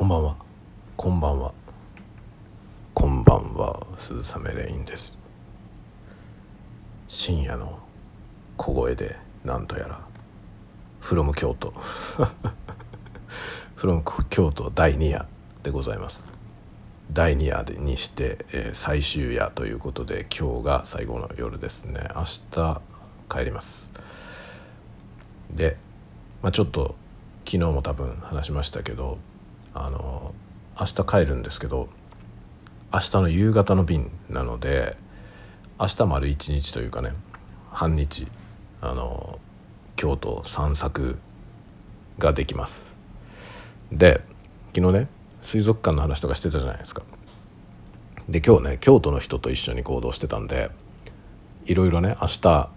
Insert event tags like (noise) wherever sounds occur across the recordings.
こんばんは。こんばんは。こんばんは鈴雨レインです。深夜の小声でなんとやら。フロム京都。(laughs) フロム京都第2夜でございます。第2夜にして、えー、最終夜ということで今日が最後の夜ですね。明日帰ります。で、まあ、ちょっと昨日も多分話しましたけどあの明日帰るんですけど明日の夕方の便なので明日丸一日というかね半日あの京都散策ができます。で昨日ね水族館の話とかしてたじゃないですか。で今日ね京都の人と一緒に行動してたんでいろいろね明日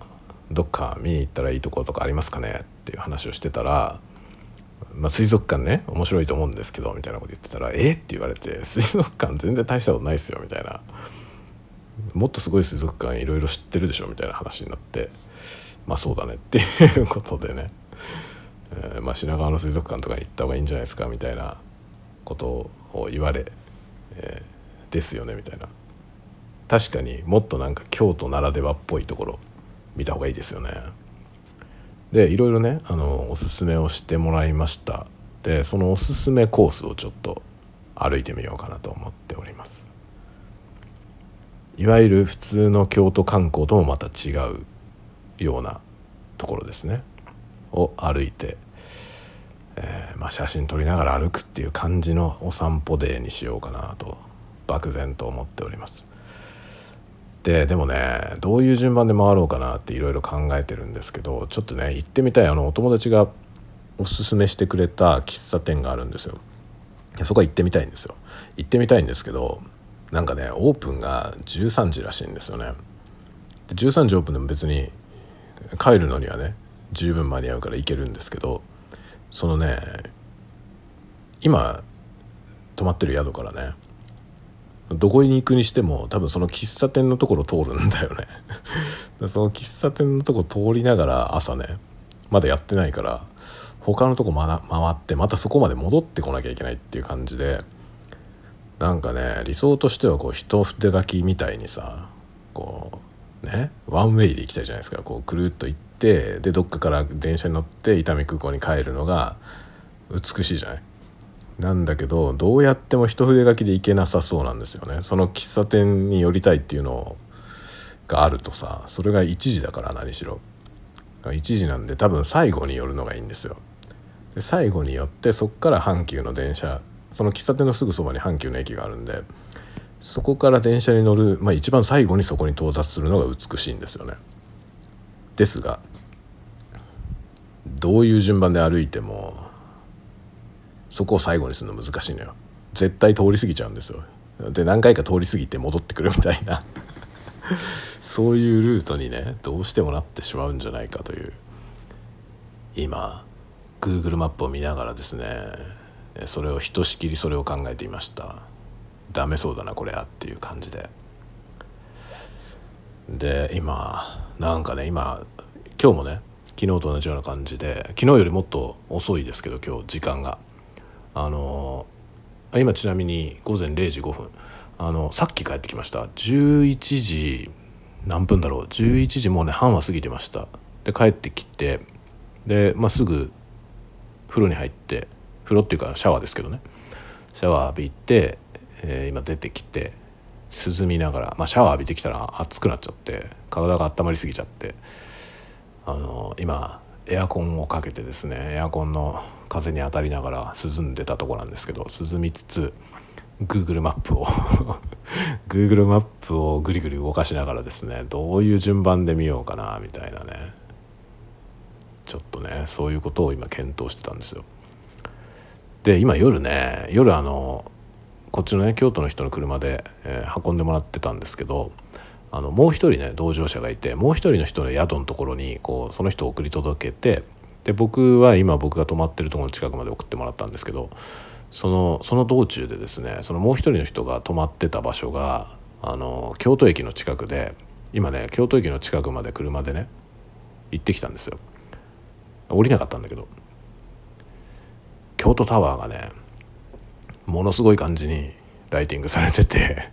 どっか見に行ったらいいところとかありますかねっていう話をしてたらまあ、水族館ね面白いと思うんですけどみたいなこと言ってたら「えっ?」って言われて「水族館全然大したことないですよ」みたいな「もっとすごい水族館いろいろ知ってるでしょ」みたいな話になってまあそうだねっていうことでね、えー、まあ、品川の水族館とかに行った方がいいんじゃないですかみたいなことを言われ、えー、ですよねみたいな確かにもっとなんか京都ならではっぽいところ見た方がいいですよね。でいろいろねあのおすすめをしてもらいました。でそのおすすめコースをちょっと歩いてみようかなと思っております。いわゆる普通の京都観光ともまた違うようなところですね。を歩いて、えー、まあ、写真撮りながら歩くっていう感じのお散歩デーにしようかなと漠然と思っております。ででもねどういう順番で回ろうかなっていろいろ考えてるんですけどちょっとね行ってみたいあのお友達がおすすめしてくれた喫茶店があるんですよ。でそこは行ってみたいんですよ。行ってみたいんですけどなんかねオープンが13時らしいんですよね。で13時オープンでも別に帰るのにはね十分間に合うから行けるんですけどそのね今泊まってる宿からねどこに行くにしても多分その喫茶店のところ通るんだよね。(laughs) その喫茶店のとこ通りながら朝ねまだやってないから他のとこ、ま、回ってまたそこまで戻ってこなきゃいけないっていう感じでなんかね理想としてはこう一筆書きみたいにさこうねワンウェイで行きたいじゃないですか。こうくるっと行ってでどっかから電車に乗って伊丹空港に帰るのが美しいじゃない。なんだけどどうやっても一筆書きで行けなさそうなんですよね。その喫茶店に寄りたいっていうのがあるとさそれが1時だから何しろ。1時なんで多分最後に寄るのがいいんですよ。で最後に寄ってそっから阪急の電車その喫茶店のすぐそばに阪急の駅があるんでそこから電車に乗る、まあ、一番最後にそこに到達するのが美しいんですよね。ですがどういう順番で歩いてもそこを最後にするの難しいのよ。絶対通り過ぎちゃうんですよ。で何回か通り過ぎて戻ってくるみたいな。(laughs) そういうルートにねどうしてもなってしまうんじゃないかという。今 Google マップを見ながらですねそれをひとしきりそれを考えていました。ダメそうだなこれはっていう感じで。で今なんかね今今日もね昨日と同じような感じで昨日よりもっと遅いですけど今日時間が。あの今ちなみに午前0時5分。あのさっき帰ってきました。11時何分だろう。11時もうね半は過ぎてました。で帰ってきてで、まあ、すぐ風呂に入って風呂っていうかシャワーですけどね。シャワー浴びて、えー、今出てきて涼みながら、まあ、シャワー浴びてきたら熱くなっちゃって体が温まりすぎちゃってあの今エアコンをかけてですねエアコンの風に当たりながら涼んでたとこなんですけど涼みつつ Google マップを (laughs) Google マップをぐりぐり動かしながらですねどういう順番で見ようかなみたいなねちょっとねそういうことを今検討してたんですよ。で今夜ね夜あのこっちのね京都の人の車で、えー、運んでもらってたんですけどあのもう一人ね同乗者がいてもう一人の人の宿のところにこうその人を送り届けてで僕は今僕が泊まってるところの近くまで送ってもらったんですけどそのその道中でですねそのもう一人の人が泊まってた場所があの京都駅の近くで今ね京都駅の近くまで車でね行ってきたんですよ。降りなかったんだけど京都タワーがねものすごい感じにライティングされてて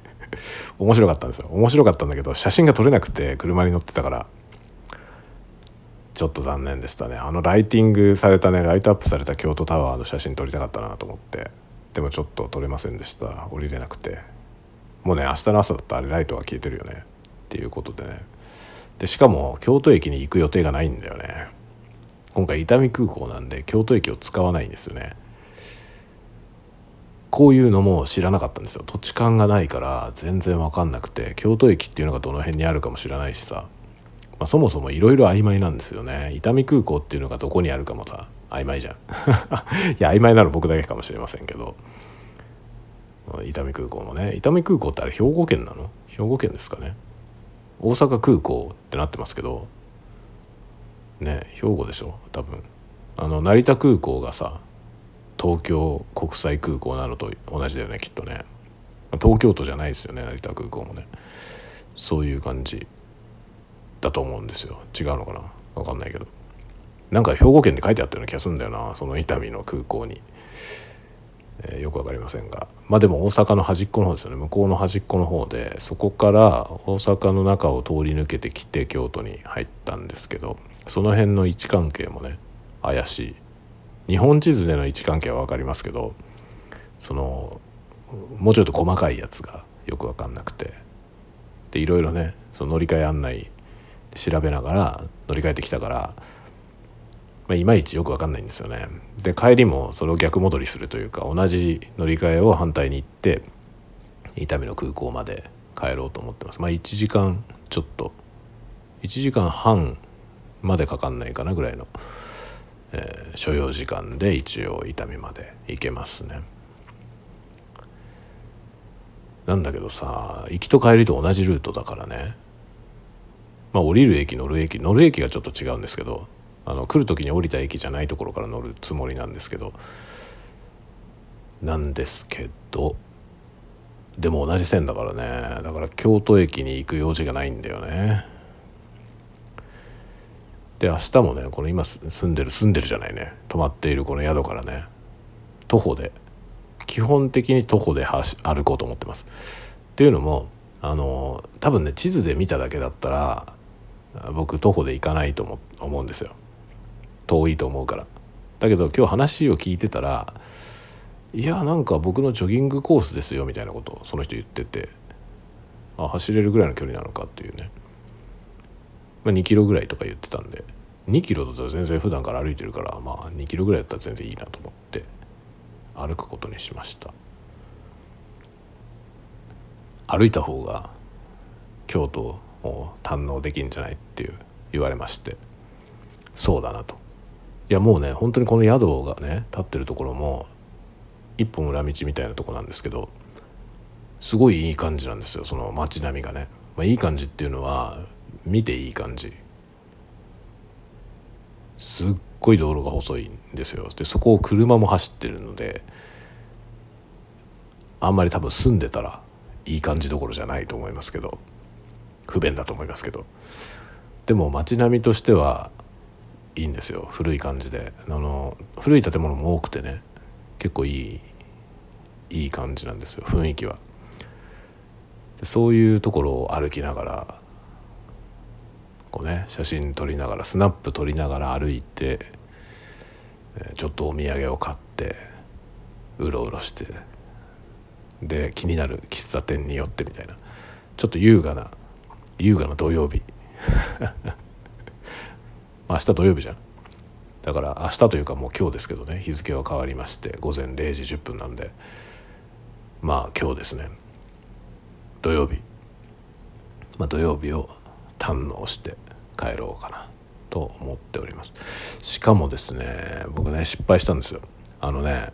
面白かったんですよ。面白かったんだけど写真が撮れなくて車に乗ってたからちょっと残念でしたね。あのライティングされたねライトアップされた京都タワーの写真撮りたかったなと思って。でもちょっと撮れませんでした。降りれなくて。もうね明日の朝だったらあれライトが消えてるよね。っていうことでね。でしかも京都駅に行く予定がないんだよね。今回伊丹空港なんで京都駅を使わないんですよね。こういうのも知らなかったんですよ。土地勘がないから全然分かんなくて京都駅っていうのがどの辺にあるかも知らないしさ、まあ、そもそもいろいろ曖昧なんですよね。伊丹空港っていうのがどこにあるかもさ曖昧じゃん。(laughs) いや曖昧なの僕だけかもしれませんけど。伊丹空港もね。伊丹空港ってあれ兵庫県なの？兵庫県ですかね。大阪空港ってなってますけど。ね兵庫でしょ？多分。あの成田空港がさ東京国際空港なのと同じだよねきっとね。東京都じゃないですよね成田空港もね。そういう感じ。だと思うんですよ。違うのかな？分かんないけど。なんか兵庫県って書いてあったような気がするんだよな。その伊丹の空港に、えー、よく分かりませんが。まあでも大阪の端っこの方ですよね。向こうの端っこの方でそこから大阪の中を通り抜けてきて京都に入ったんですけどその辺の位置関係もね怪しい。日本地図での位置関係は分かりますけどそのもうちょっと細かいやつがよく分かんなくて。でいろいろねその乗り換え案内調べながら乗り換えてきたから、まあ、いまいちよく分かんないんですよね。で帰りもそれを逆戻りするというか同じ乗り換えを反対に行って伊丹の空港まで帰ろうと思ってます。まあ1時間ちょっと1時間半までかかんないかなぐらいのえー、所要時間で一応伊丹まで行けますねなんだけどさ行きと帰りと同じルートだからねまあ降りる駅乗る駅乗る駅がちょっと違うんですけどあの来る時に降りた駅じゃないところから乗るつもりなんですけどなんですけどでも同じ線だからね。だから京都駅に行く用事がないんだよね。で明日もねこの今住んでる住んでるじゃないね。泊まっているこの宿からね徒歩で基本的に徒歩で歩こうと思ってます。っていうのもあの多分ね地図で見ただけだったら僕徒歩で行かないと思うんですよ。遠いと思うから。だけど今日話を聞いてたらいやなんか僕のジョギングコースですよみたいなことをその人言ってて。あ走れるぐらいの距離なのかっていうね。まあ、2キロぐらいとか言ってたんで。2キロだったら全然普段から歩いてるからまあ2キロぐらいだったら全然いいなと思って歩くことにしました。歩いた方が京都堪能できんじゃないっていう言われまして。そうだなと。いやもうね本当にこの宿がね立ってるところも一本裏道みたいなとこなんですけどすごいいい感じなんですよその街並みがね、まあ、いい感じっていうのは見ていい感じ。すっごい道路が細いんですよ。でそこを車も走ってるのであんまり多分住んでたらいい感じどころじゃないと思いますけど。不便だと思いますけど。でも街並みとしてはいいんですよ。古い感じで。あの古い建物も多くてね。結構いいいい感じなんですよ。雰囲気は。そういうところを歩きながらこうね写真撮りながらスナップ撮りながら歩いてちょっとお土産を買ってうろうろしてで気になる喫茶店に寄ってみたいな。ちょっと優雅な優雅な土曜日。(laughs) 明日土曜日じゃん。だから明日というかもう今日ですけどね。日付は変わりまして午前0時10分なんで。まあ今日ですね。土曜日。まあ土曜日を堪能して帰ろうかな。と思っております。しかもですね僕ね失敗したんですよ。あのね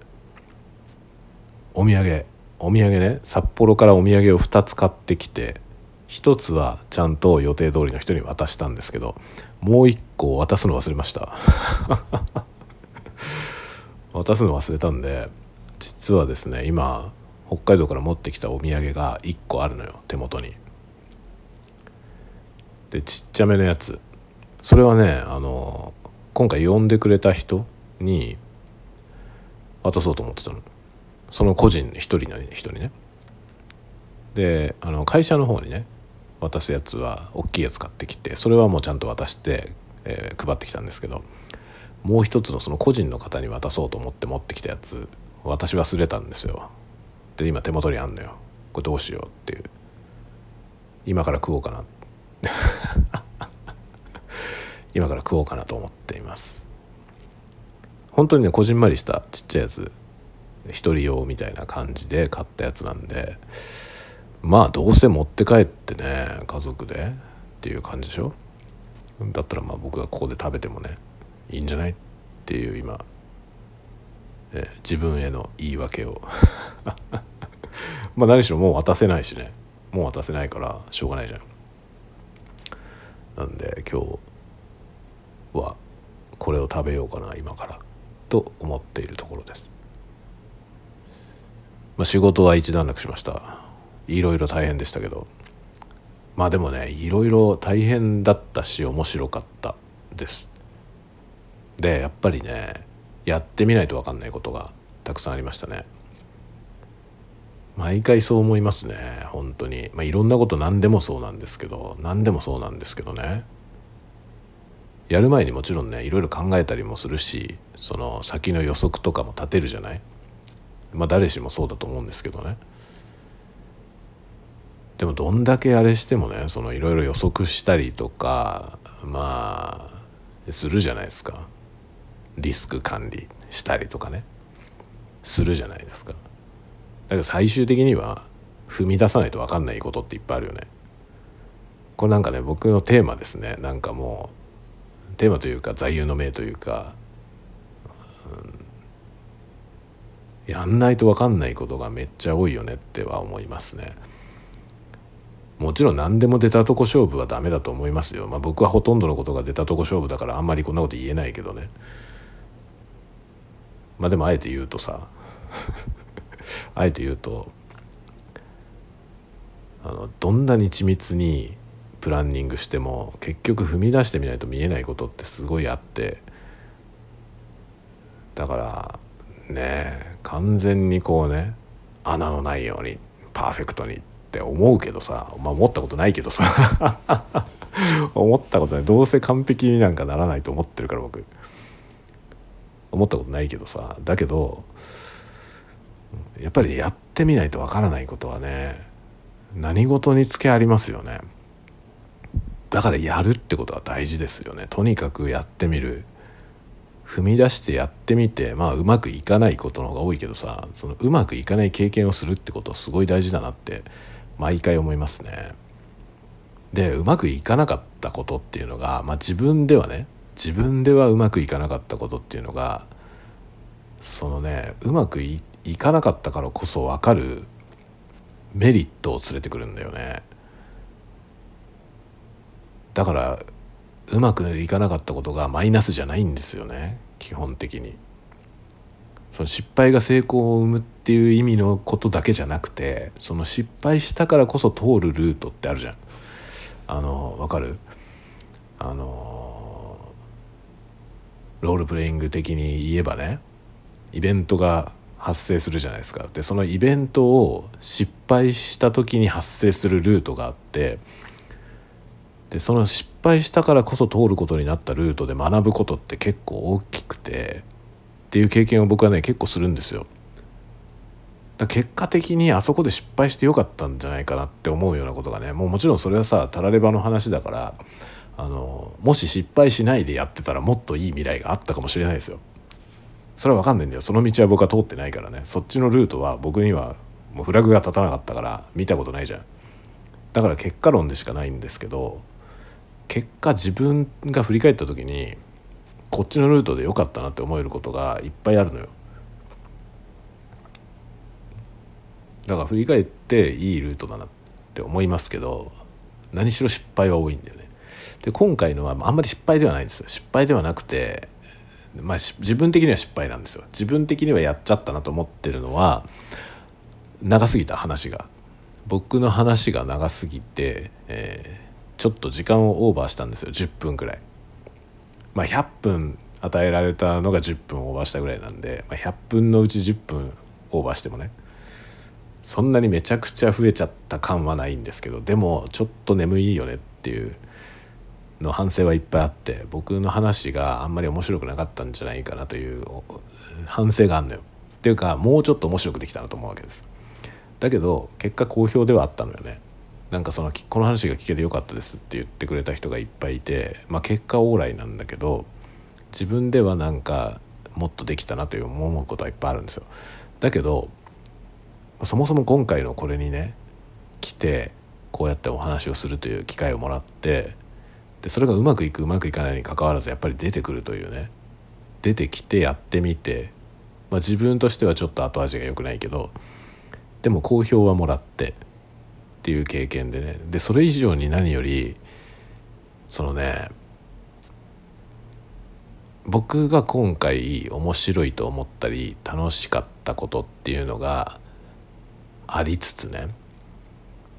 お土産。お土産ね札幌からお土産を2つ買ってきて1つはちゃんと予定通りの人に渡したんですけどもう1個渡すの忘れました。(laughs) 渡すの忘れたんで実はですね今北海道から持ってきたお土産が1個あるのよ手元に。でちっちゃめのやつ。それはねあの今回呼んでくれた人に渡そうと思ってたの。その個人一人の人にね。であの会社の方にね渡すやつは大きいやつ買ってきてそれはもうちゃんと渡して、えー、配ってきたんですけどもう一つのその個人の方に渡そうと思って持ってきたやつ私忘れたんですよ。で今手元にあんのよ。これどうしようっていう。今から食おうかな。(laughs) 今から食おうかなと思っています。本当にねこじんまりしたちっちゃいやつ一人用みたいな感じで買ったやつなんでまあどうせ持って帰ってね家族でっていう感じでしょ？だったらまあ僕がここで食べてもねいいんじゃない？っていう今、え自分への言い訳を。(laughs) まあ何しろもう渡せないしね。もう渡せないからしょうがないじゃん。なんで今日はこれを食べようかな今からと思っているところです、まあ、仕事は一段落しました。いろいろ大変でしたけど。まあでもねいろいろ大変だったし面白かったです。でやっぱりねやってみないと分かんないことがたくさんありましたね。毎回そう思いますね本当に。まあいろんなこと何でもそうなんですけど何でもそうなんですけどね。やる前にもちろんねいろいろ考えたりもするしその先の予測とかも立てるじゃない。まあ誰しもそうだと思うんですけどね。でもどんだけあれしてもねいろいろ予測したりとかまあするじゃないですか。リスク管理したりとかね。するじゃないですか。だけど最終的には踏み出さないと分かんないことっていっぱいあるよね。これなんかね僕のテーマですね。なんかもうテーマというか座右の銘というか、うん、やんないと分かんないことがめっちゃ多いよねっては思いますね。もちろん何でも出たとこ勝負はダメだと思いますよ。まあ、僕はほとんどのことが出たとこ勝負だからあんまりこんなこと言えないけどね。まあでもあえて言うとさ (laughs) あえて言うとあのどんなに緻密にプランニングしても結局踏み出してみないと見えないことってすごいあってだからね完全にこうね穴のないようにパーフェクトにって思うけどさ、まあ、思ったことないけどさ。(laughs) 思ったことない。どうせ完璧になんかならないと思ってるから僕。思ったことないけどさ。だけどやっぱりやってみないとわからないことはね何事につけありますよね。だからやるってことは大事ですよね。とにかくやってみる。踏み出してやってみてまあうまくいかないことの方が多いけどさそのうまくいかない経験をするってことはすごい大事だなって毎回思いますね。でうまくいかなかったことっていうのが、まあ、自分ではね自分ではうまくいかなかったことっていうのがそのねうまくいかなかったからこそ分かるメリットを連れてくるんだよね。だからうまくいかなかったことがマイナスじゃないんですよね基本的に。その失敗が成功を生むっていう意味のことだけじゃなくてその失敗したからこそ通るルートってあるじゃん。あのわかる？あのロールプレイング的に言えばねイベントが発生するじゃないですかでそのイベントを失敗した時に発生するルートがあってでその失敗したからこそ通ることになったルートで学ぶことって結構大きくてっていう経験を僕はね結構するんですよ。だ結果的にあそこで失敗してよかったんじゃないかなって思うようなことがねもうもちろんそれはさたらればの話だからあのもし失敗しないでやってたらもっといい未来があったかもしれないですよ。それは分かんないんだよその道は僕は通ってないからねそっちのルートは僕にはもうフラグが立たなかったから見たことないじゃん。だから結果論でしかないんですけど結果自分が振り返った時にこっちのルートで良かったなって思えることがいっぱいあるのよだから振り返っていいルートだなって思いますけど何しろ失敗は多いんだよね。で今回のはあんまり失敗ではないんですよ。失敗ではなくてまあ自分的には失敗なんですよ。自分的にはやっちゃったなと思ってるのは長すぎた話が。僕の話が長すぎて、えー、ちょっと時間をオーバーしたんですよ。10分くらい。まあ、100分与えられたのが10分オーバーしたぐらいなんで、まあ、100分のうち10分オオーバーしてもね。そんなにめちゃくちゃ増えちゃった感はないんですけどでもちょっと眠いよねっていうの反省はいっぱいあって僕の話があんまり面白くなかったんじゃないかなという反省があるのよ。っていうかもうちょっと面白くできたなと思うわけです。だけど結果好評ではあったのよね。なんかそのこの話が聞けてよかったですって言ってくれた人がいっぱいいて、まあ、結果オーライなんだけど自分ではなんかもっとできたなという思うことはいっぱいあるんですよ。だけどそもそも今回のこれにね来てこうやってお話をするという機会をもらってでそれがうまくいくうまくいかないにかかわらずやっぱり出てくるというね出てきてやってみて、まあ、自分としてはちょっと後味が良くないけどでも好評はもらってっていう経験でねでそれ以上に何よりそのね僕が今回面白いと思ったり楽しかったことっていうのがありつつね。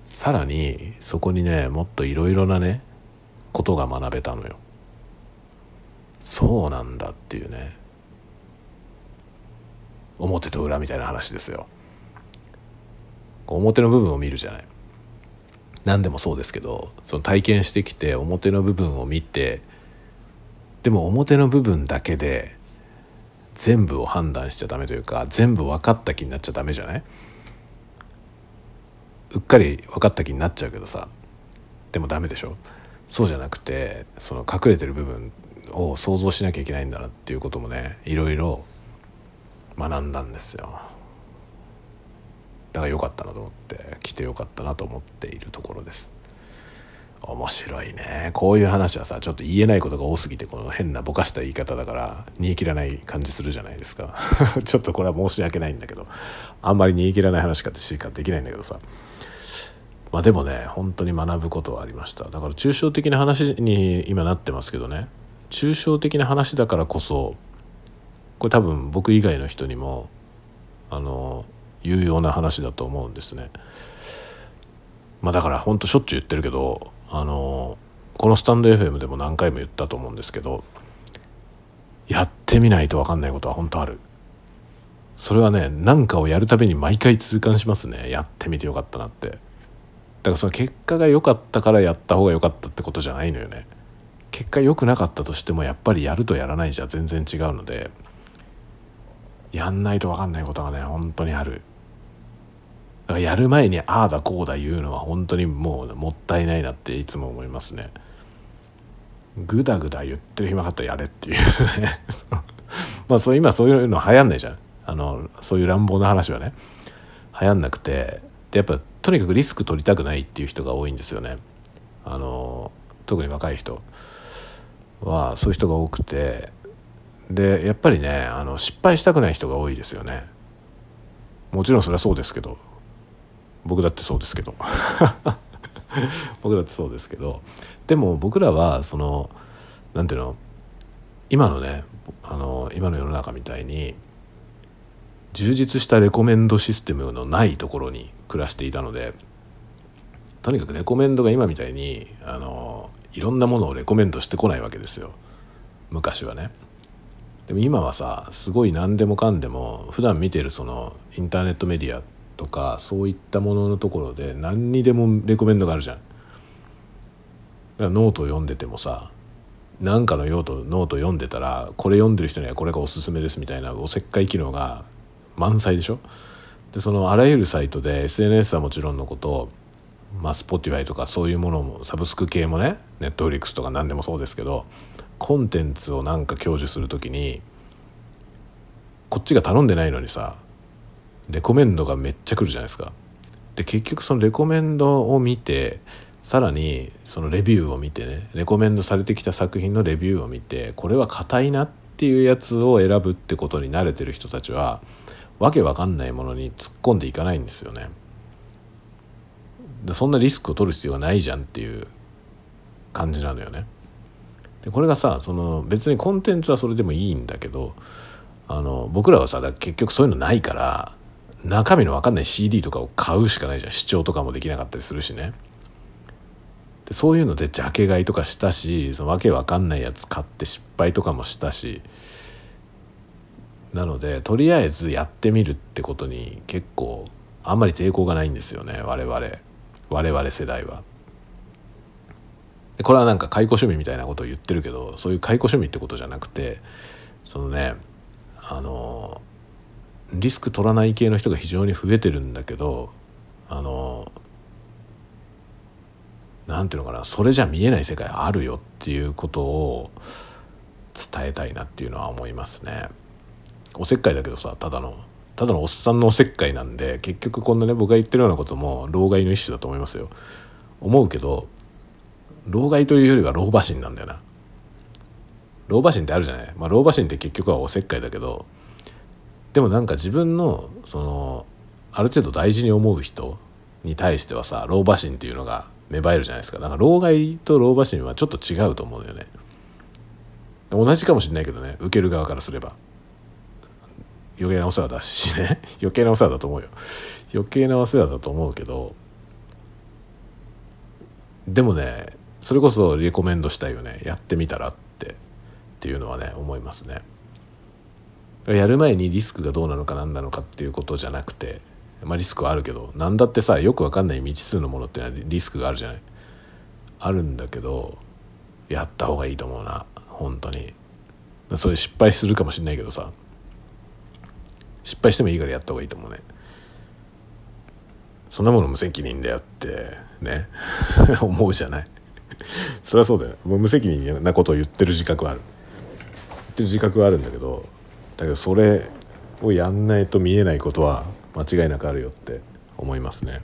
さらにそこにねもっといろいろなねことが学べたのよ。そうなんだっていうね。表と裏みたいな話ですよ。表の部分を見るじゃない。何でもそうですけどその体験してきて表の部分を見てでも表の部分だけで全部を判断しちゃダメというか全部分かった気になっちゃダメじゃない？うっかり分かった気になっちゃうけどさ。でもダメでしょ？そうじゃなくてその隠れてる部分を想像しなきゃいけないんだなっていうこともねいろいろ学んだんですよ。だから良かったなと思って来て良かったなと思っているところです。面白いね。こういう話はさちょっと言えないことが多すぎてこの変なぼかした言い方だから煮え切らない感じするじゃないですか。(laughs) ちょっとこれは申し訳ないんだけど。あんまり煮え切らない話かってしかできないんだけどさ。まあでもね本当に学ぶことはありました。だから抽象的な話に今なってますけどね。抽象的な話だからこそこれ多分僕以外の人にもあの有用な話だと思うんですね。まあだから本当しょっちゅう言ってるけどあのこのスタンド FM でも何回も言ったと思うんですけどやってみないと分かんないことは本当ある。それはね何かをやるたびに毎回痛感しますねやってみてよかったなって。だからその結果が良かったからやった方が良かったってことじゃないのよね結果良くなかったとしてもやっぱりやるとやらないじゃ全然違うのでやんないと分かんないことがね本当にあるやる前にああだこうだ言うのは本当にもうもったいないなっていつも思いますね。ぐだぐだ言ってる暇かったらやれっていう。ね (laughs) まあそう今そういうの流行んないじゃん。あのそういう乱暴な話はね。流行んなくて。でやっぱとにかくリスク取りたくないっていう人が多いんですよね。あの特に若い人。はそういう人が多くて。でやっぱりねあの失敗したくない人が多いですよね。もちろんそれはそうですけど。僕だってそうですけど。(laughs) 僕だってそうですけど。でも僕らはその何ていうの今のねあの今の世の中みたいに充実したレコメンドシステムのないところに暮らしていたのでとにかくレコメンドが今みたいにあのいろんなものをレコメンドしてこないわけですよ。昔はね。でも今はさすごい何でもかんでも普段見てるそのインターネットメディアとかそういったもののところで何にでもレコメンドがあるじゃん。ノートを読んでてもさ何かの用途ノート読んでたらこれ読んでる人にはこれがおすすめですみたいなおせっかい機能が満載でしょ？でそのあらゆるサイトで SNS はもちろんのことまあ Spotify とかそういうものもサブスク系もね Netflix とか何でもそうですけどコンテンツをなんか享受する時にこっちが頼んでないのにさレコメンドがめっちゃ来るじゃないですか。で結局そのレコメンドを見てさらにそのレビューを見てねレコメンドされてきた作品のレビューを見てこれは硬いなっていうやつを選ぶってことに慣れてる人たちはわけわかんないものに突っ込んでいかないんですよね。そんなリスクを取る必要がないじゃんっていう感じなのよね。でこれがさその別にコンテンツはそれでもいいんだけどあの僕らはさ結局そういうのないから中身の分かんない CD とかを買うしかないじゃん視聴とかもできなかったりするしね。でそういうのでジャケ買いとかしたしそのわけわかんないやつ買って失敗とかもしたしなのでとりあえずやってみるってことに結構あんまり抵抗がないんですよね我々我々世代は。でこれはなんか解雇趣味みたいなことを言ってるけどそういう解雇趣味ってことじゃなくてそのねあのリスク取らない系の人が非常に増えてるんだけどあのなんていうのかなそれじゃ見えない世界あるよっていうことを伝えたいなっていうのは思いますね。おせっかいだけどさただのただのおっさんのおせっかいなんで結局こんなね僕が言ってるようなことも老害の一種だと思いますよ。思うけど老害というよりは老婆心なんだよな。老婆心ってあるじゃない、まあ、老婆心って結局はおせっかいだけどでもなんか自分のそのある程度大事に思う人に対してはさ老婆心っていうのが芽生えるじゃないですか。だから老害と老婆心はちょっと違うと思うんだよね。同じかもしれないけどね受ける側からすれば。余計なお世話だしね。(laughs) 余計なお世話だと思うよ。余計なお世話だと思うけどでもねそれこそリコメンドしたいよね。やってみたらってっていうのはね思いますね。やる前にリスクがどうなのか何なのかっていうことじゃなくてまあリスクはあるけど何だってさよくわかんない未知数のものっていうのはリスクがあるじゃない？あるんだけどやった方がいいと思うな。本当に。それ失敗するかもしんないけどさ。失敗してもいいからやった方がいいと思うね。そんなもの無責任だよってね。(laughs) 思うじゃない。そりゃそうだよ。もう無責任なことを言ってる自覚はある。言ってる自覚はあるんだけどだけどそれをやんないと見えないことは間違いなくあるよって思いますね。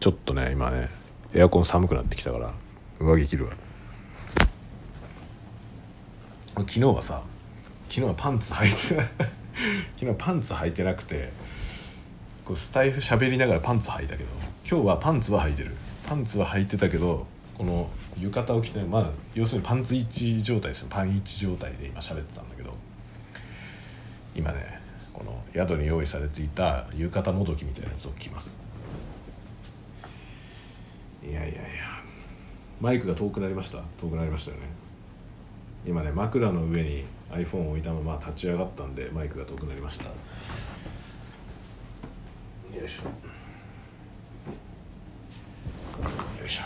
ちょっとね今ねエアコン寒くなってきたから上着着るわ。昨日はさ昨日はパンツ履いて (laughs) 昨日パンツ履いてなくてこうスタイフ喋りながらパンツ履いたけど今日はパンツは履いてる。パンツは履いてたけどこの浴衣を着てまあ要するにパンツ1状態ですよ。パン1状態で今喋ってたんだけど。今ねこの宿に用意されていた浴衣もどきみたいなやつを着ます。いやいやいや。マイクが遠くなりました？遠くなりましたよね。今ね枕の上に iPhone を置いたまま立ち上がったんでマイクが遠くなりました。よいしょ。よいしょ。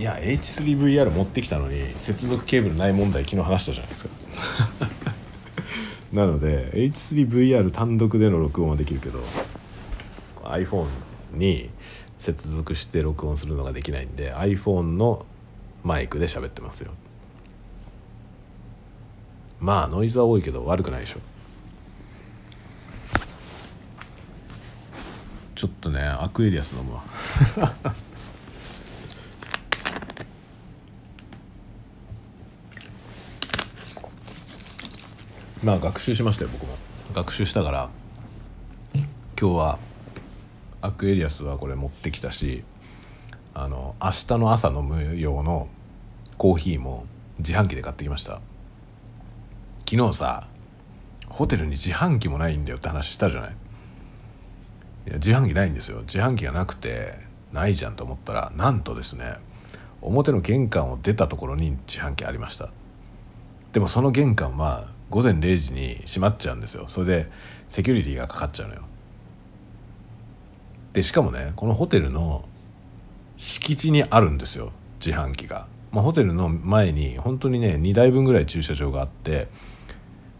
いや H3VR 持ってきたのに接続ケーブルない問題昨日話したじゃないですか。なので H3VR 単独での録音はできるけど iPhone に接続して録音するのができないんで iPhone のマイクで喋ってますよ。まあノイズは多いけど悪くないでしょ。ちょっとねアクエリアス飲むわ。(laughs) まあ学習しましたよ僕も。学習したから今日はアクエリアスはこれ持ってきたしあの明日の朝飲む用のコーヒーも自販機で買ってきました。昨日さホテルに自販機もないんだよって話したじゃない。いや自販機ないんですよ。自販機がなくてないじゃんと思ったらなんとですね表の玄関を出たところに自販機ありました。でもその玄関は午前0時に閉まっちゃうんですよ。それでセキュリティがかかっちゃうのよ。でしかもねこのホテルの敷地にあるんですよ。自販機が、まあ、ホテルの前に本当にね2台分ぐらい駐車場があって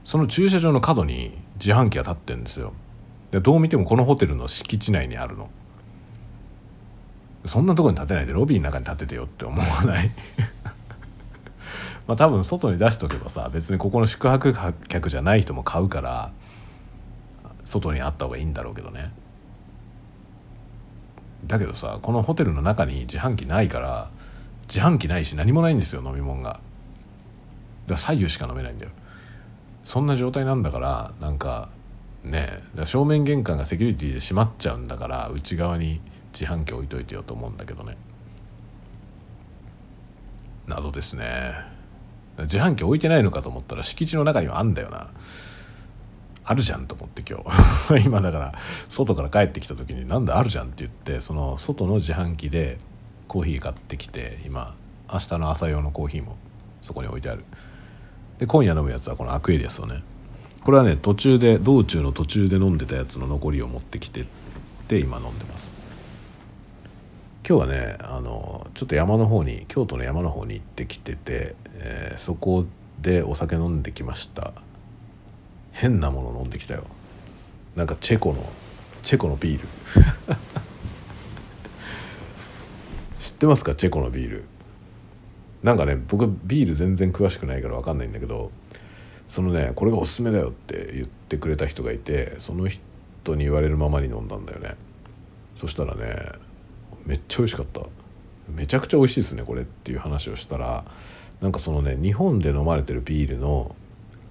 その駐車場の角に自販機が立ってるんですよ。でどう見てもこのホテルの敷地内にあるの。そんなとこに建てないでロビーの中に建ててよって思わない？まあ多分外に出しとけばさ別にここの宿泊客じゃない人も買うから外にあった方がいいんだろうけどね。だけどさこのホテルの中に自販機ないから自販機ないし何もないんですよ飲み物が。だから左右しか飲めないんだよ。そんな状態なんだからなんかね正面玄関がセキュリティで閉まっちゃうんだから内側に自販機置いといてよと思うんだけどね。謎ですね。自販機置いてないのかと思ったら敷地の中にはあんだよな。あるじゃんと思って今日。(laughs) 今だから外から帰ってきた時になんだあるじゃんって言ってその外の自販機でコーヒー買ってきて今明日の朝用のコーヒーもそこに置いてある。で今夜飲むやつはこのアクエリアスをね。これはね途中で道中の途中で飲んでたやつの残りを持ってきてって今飲んでます。今日はねあのちょっと山の方に京都の山の方に行ってきてて、えー、そこでお酒飲んできました。変なもの飲んできたよ。なんかチェコのチェコのビール。(laughs) 知ってますか？チェコのビール。なんかね僕ビール全然詳しくないから分かんないんだけどそのねこれがおすすめだよって言ってくれた人がいてその人に言われるままに飲んだんだよね。そしたらねめっちゃ美味しかった。めちゃくちゃ美味しいですねこれっていう話をしたらなんかそのね日本で飲まれてるビールの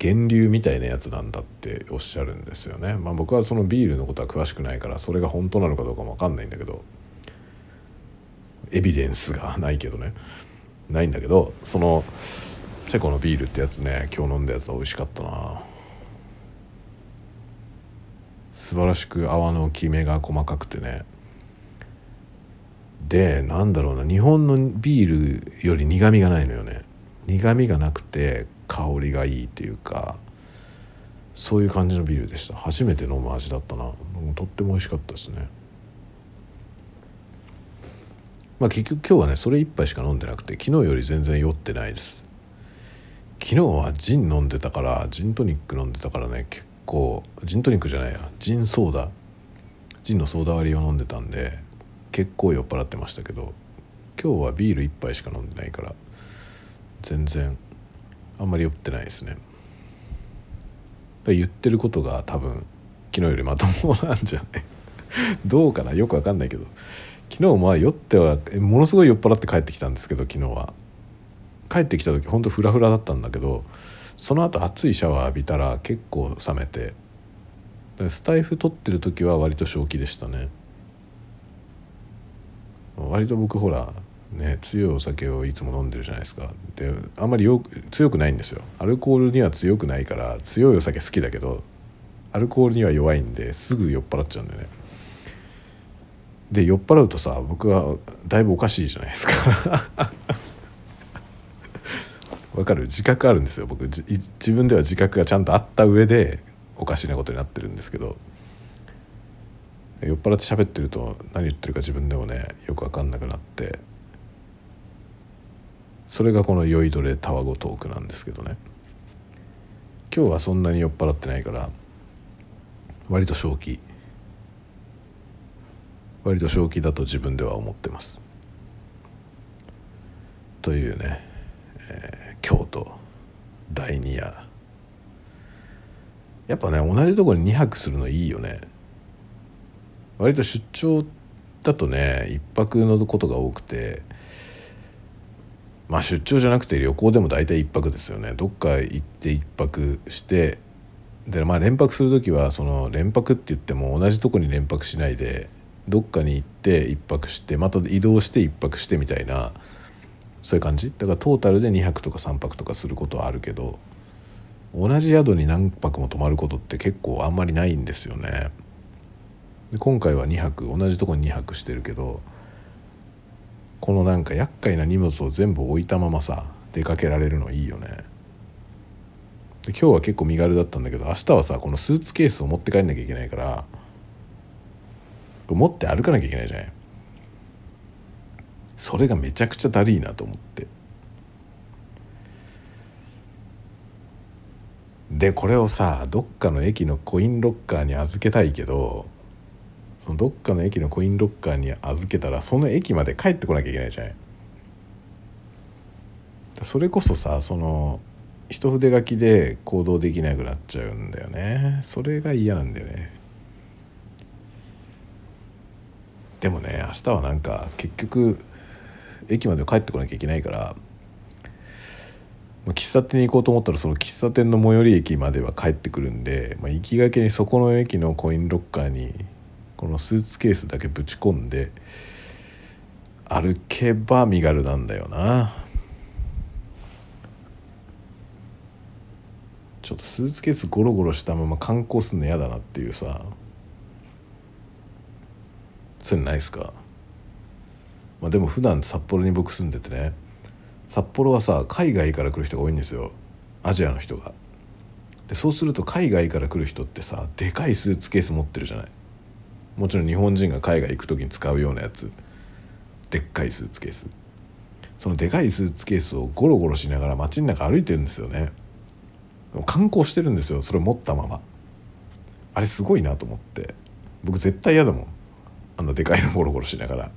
源流みたいなやつなんだっておっしゃるんですよね。まあ、僕はそのビールのことは詳しくないからそれが本当なのかどうかも分かんないんだけどエビデンスがないけどね。ないんだけどそのチェコのビールってやつね今日飲んだやつは美味しかったな。素晴らしく泡のきめが細かくてね。でなんだろうな日本のビールより苦みがないのよね。苦みがなくて香りがいいっていうかそういう感じのビールでした。初めて飲む味だったな。とっても美味しかったですね。まあ結局今日はねそれ1杯しか飲んでなくて昨日より全然酔ってないです。昨日はジン飲んでたからジントニック飲んでたからね結構ジントニックじゃないやジンソーダ。ジンのソーダ割りを飲んでたんで結構酔っ払ってましたけど今日はビール1杯しか飲んでないから全然あんまり酔ってないですね。言ってることが多分昨日よりまともなんじゃない？(laughs) どうかな？よくわかんないけど。昨日まあ酔ってはものすごい酔っ払って帰ってきたんですけど昨日は。帰ってきた時ほんとフラフラだったんだけどその後熱いシャワー浴びたら結構冷めてスタイフ取ってる時は割と正気でしたね。割と僕ほらね強いお酒をいつも飲んでるじゃないですか。であんまりよく強くないんですよ。アルコールには強くないから強いお酒好きだけどアルコールには弱いんですぐ酔っ払っちゃうんだよね。で酔っ払うとさ僕はだいぶおかしいじゃないですか。(laughs) わかる？自覚あるんですよ僕。自分では自覚がちゃんとあった上でおかしなことになってるんですけど。酔っ払って喋ってると何言ってるか自分でもねよく分かんなくなって。それがこの酔いどれタワゴトークなんですけどね。今日はそんなに酔っ払ってないから割と正気。割と正気だと自分では思ってます。というね、えー、京都第2夜。やっぱね同じところに2泊するのいいよね。割と出張だとね1泊のことが多くてまあ出張じゃなくて旅行でも大体1泊ですよねどっか行って1泊してでまあ連泊する時はその連泊って言っても同じとこに連泊しないでどっかに行って1泊してまた移動して1泊してみたいなそういう感じ？だからトータルで2泊とか3泊とかすることはあるけど同じ宿に何泊も泊まることって結構あんまりないんですよね。で今回は2泊同じとこに2泊してるけどこのなんか厄介な荷物を全部置いたままさ出かけられるのいいよね。で今日は結構身軽だったんだけど明日はさこのスーツケースを持って帰んなきゃいけないから持って歩かなきゃいけないじゃない。それがめちゃくちゃだりーなと思って。でこれをさどっかの駅のコインロッカーに預けたいけどそのどっかの駅のコインロッカーに預けたらその駅まで帰ってこなきゃいけないじゃない。それこそさその一筆書きで行動できなくなっちゃうんだよね。それが嫌なんだよね。でもね明日はなんか結局駅まで帰ってこなきゃいけないから喫茶店に行こうと思ったらその喫茶店の最寄り駅までは帰ってくるんで、まあ、行きがけにそこの駅のコインロッカーにこのスーツケースだけぶち込んで歩けば身軽なんだよな。ちょっとスーツケースゴロゴロしたまま観光すんの嫌だなっていうさ。そういうのないっすか？まあでも普段札幌に僕住んでてね札幌はさ海外から来る人が多いんですよ。アジアの人が。でそうすると海外から来る人ってさでかいスーツケース持ってるじゃない。もちろん日本人が海外行く時に使うようなやつ。でっかいスーツケース。そのでかいスーツケースをゴロゴロしながら街の中歩いてるんですよね。観光してるんですよそれ持ったまま。あれすごいなと思って。僕絶対嫌だもん。あんなでかいのゴロゴロしながら。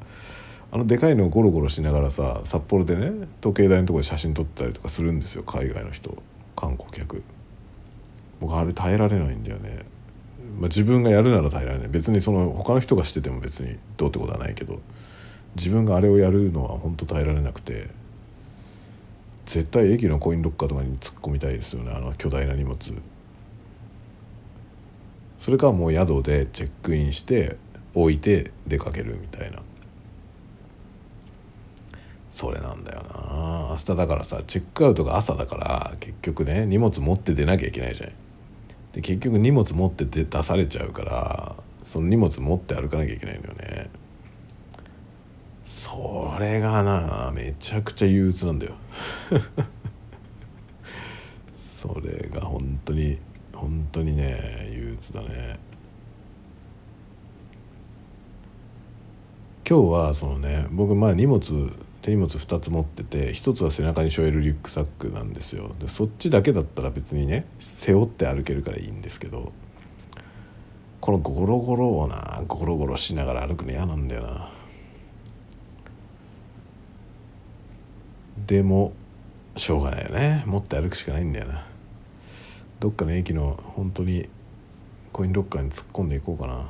あのでかいのゴロゴロしながらさ札幌でね時計台のとこで写真撮ったりとかするんですよ海外の人。観光客。僕あれ耐えられないんだよね、まあ、自分がやるなら耐えられない。別にその他の人がしてても別にどうってことはないけど自分があれをやるのは本当耐えられなくて絶対駅のコインロッカーとかに突っ込みたいですよね。あの巨大な荷物。それかもう宿でチェックインして置いて出かけるみたいな。それなんだよな。明日だからさチェックアウトが朝だから結局ね荷物持って出なきゃいけないじゃん。で結局荷物持ってて出されちゃうからその荷物持って歩かなきゃいけないんだよね。それがなめちゃくちゃ憂鬱なんだよ。(laughs) それが本当に本当にね憂鬱だね。今日はそのね僕まあ荷物手荷物2つ持ってて1つは背中に背負えるリュックサックなんですよ。でそっちだけだったら別にね背負って歩けるからいいんですけどこのゴロゴロをなゴロゴロしながら歩くの嫌なんだよな。でもしょうがないよね。持って歩くしかないんだよな。どっかの駅の本当にコインロッカーに突っ込んでいこうかな。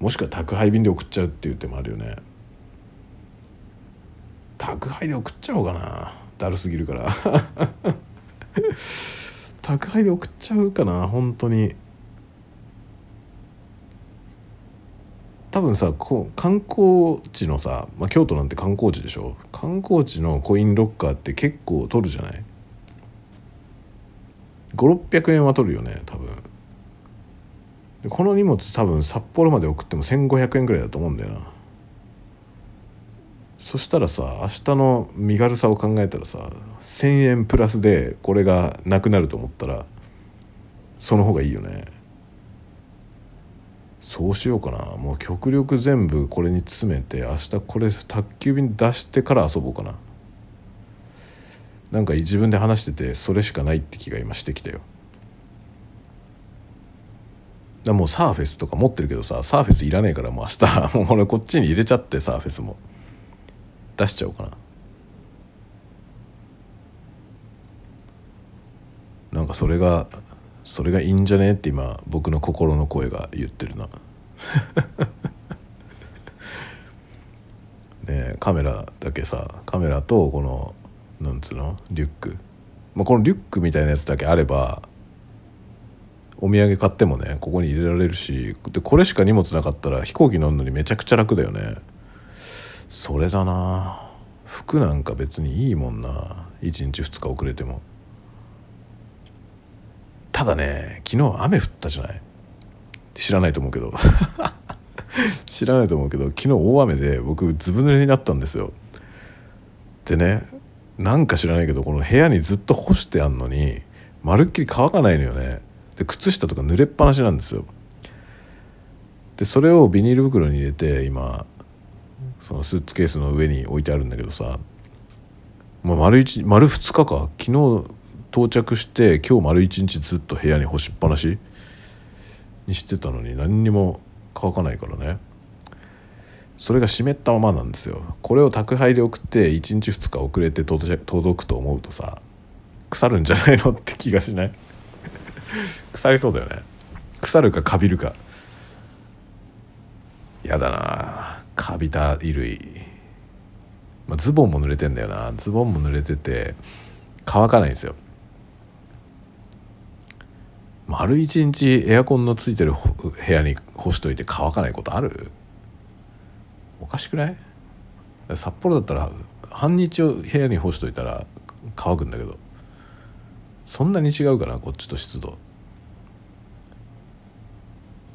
もしくは宅配便で送っちゃうっていう手もあるよね。宅配で送っちゃおうかな。だるすぎるから。(laughs) 宅配で送っちゃうかな本当に。多分さこう観光地のさ、まあ、京都なんて観光地でしょ？観光地のコインロッカーって結構取るじゃない？5600円は取るよね多分。でこの荷物多分札幌まで送っても1500円ぐらいだと思うんだよな。そしたらさ明日の身軽さを考えたらさ1,000円プラスでこれがなくなると思ったらその方がいいよね。そうしようかな。もう極力全部これに詰めて明日これ宅急便出してから遊ぼうかな。なんか自分で話しててそれしかないって気が今してきたよ。だもうサーフェスとか持ってるけどさサーフェスいらねえからもう明日 (laughs) もう俺こっちに入れちゃってサーフェスも。出しちゃおうかな。なんかそれがそれがいいんじゃねって今僕の心の声が言ってるな。(laughs) ねカメラだけさカメラとこのなんつうのリュック、まあ、このリュックみたいなやつだけあればお土産買ってもねここに入れられるしでこれしか荷物なかったら飛行機乗るのにめちゃくちゃ楽だよね。それだな。服なんか別にいいもんな。1日2日遅れても。ただね昨日雨降ったじゃない？知らないと思うけど。(laughs) 知らないと思うけど昨日大雨で僕ずぶ濡れになったんですよ。でねなんか知らないけどこの部屋にずっと干してあんのにまるっきり乾かないのよね。で靴下とか濡れっぱなしなんですよ。でそれをビニール袋に入れて今そのスーツケースの上に置いてあるんだけどさ、まあ、丸一丸2日か。昨日到着して今日丸1日ずっと部屋に干しっぱなし？にしてたのに何にも乾かないからね。それが湿ったままなんですよ。これを宅配で送って1日2日遅れて届くと思うとさ腐るんじゃないの？って気がしない？(laughs) 腐りそうだよね。腐るかカビるか。やだな。カビた衣類、まあ、ズボンも濡れてんだよな。ズボンも濡れてて乾かないんですよ。丸一日エアコンのついてる部屋に干しといて乾かないことある？おかしくない？札幌だったら半日を部屋に干しといたら乾くんだけど。そんなに違うかなこっちと湿度。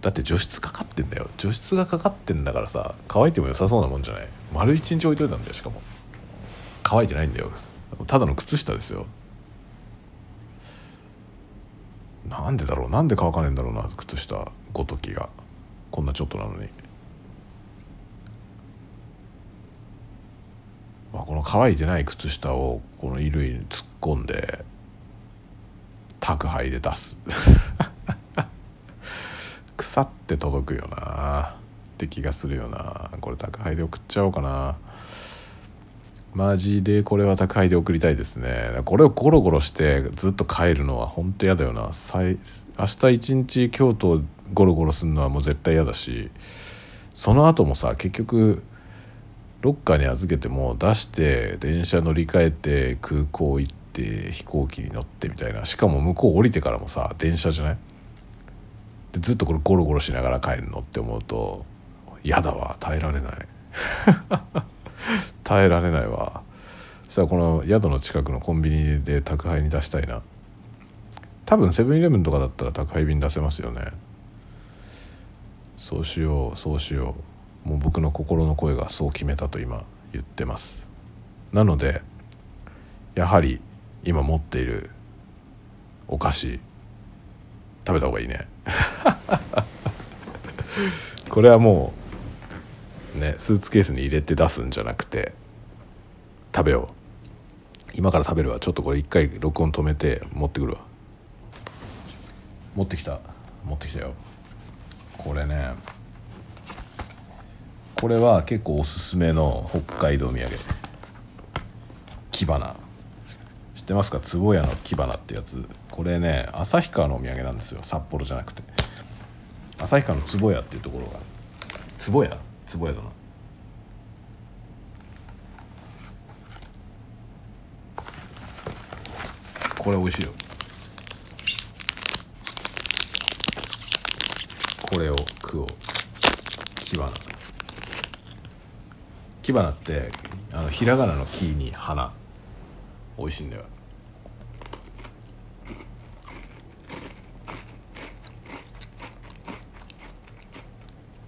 だって除湿かかってんだよ。除湿がかかってんだからさ乾いても良さそうなもんじゃない？丸一日置いといたんだよしかも。乾いてないんだよ。ただの靴下ですよ。なんでだろう？なんで乾かねえんだろうな靴下。ごときが。こんなちょっとなのに、まあ、この乾いてない靴下をこの衣類に突っ込んで宅配で出す。(laughs) 腐って届くよな。って気がするよな。これ宅配で送っちゃおうかな。マジでこれは宅配で送りたいですね。これをゴロゴロしてずっと帰るのは本当嫌だよな。明日一日京都ゴロゴロするのはもう絶対嫌だし。その後もさ結局ロッカーに預けても出して電車乗り換えて空港行って飛行機に乗ってみたいな。しかも向こう降りてからもさ電車じゃない？でずっとこれゴロゴロしながら帰るのって思うと嫌だわ耐えられない。(laughs) 耐えられないわ。そしたらこの宿の近くのコンビニで宅配に出したいな。多分セブンイレブンとかだったら宅配便出せますよね。そうしようそうしよう。もう僕の心の声がそう決めたと今言ってます。なのでやはり今持っているお菓子食べた方がいいね。(laughs) これはもうねスーツケースに入れて出すんじゃなくて食べよう。今から食べるわ。ちょっとこれ一回録音止めて持ってくるわ。持ってきた。持ってきたよ。これねこれは結構おすすめの北海道土産。キバナってますか？坪屋のキバナってやつ。これね旭川のお土産なんですよ。札幌じゃなくて。旭川の坪屋っていうところが。坪屋？坪屋だな。これ美味しいよ。これを食おう。キバナキバナってあのひらがなの「木」に「花」美味しいんだよ。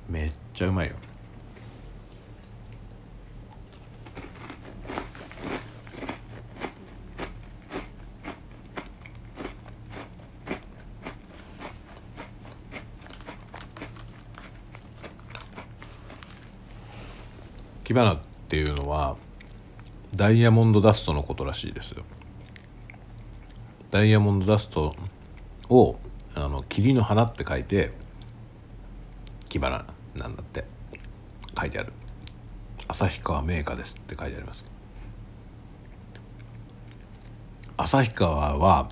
めっちゃうまいよ。キバナっていうのはダイヤモンドダストのことらしいですよ。ダイヤモンドダストをあの霧の花って書いてキバナ。なんだって。書いてある。旭川銘菓ですって書いてあります。旭川は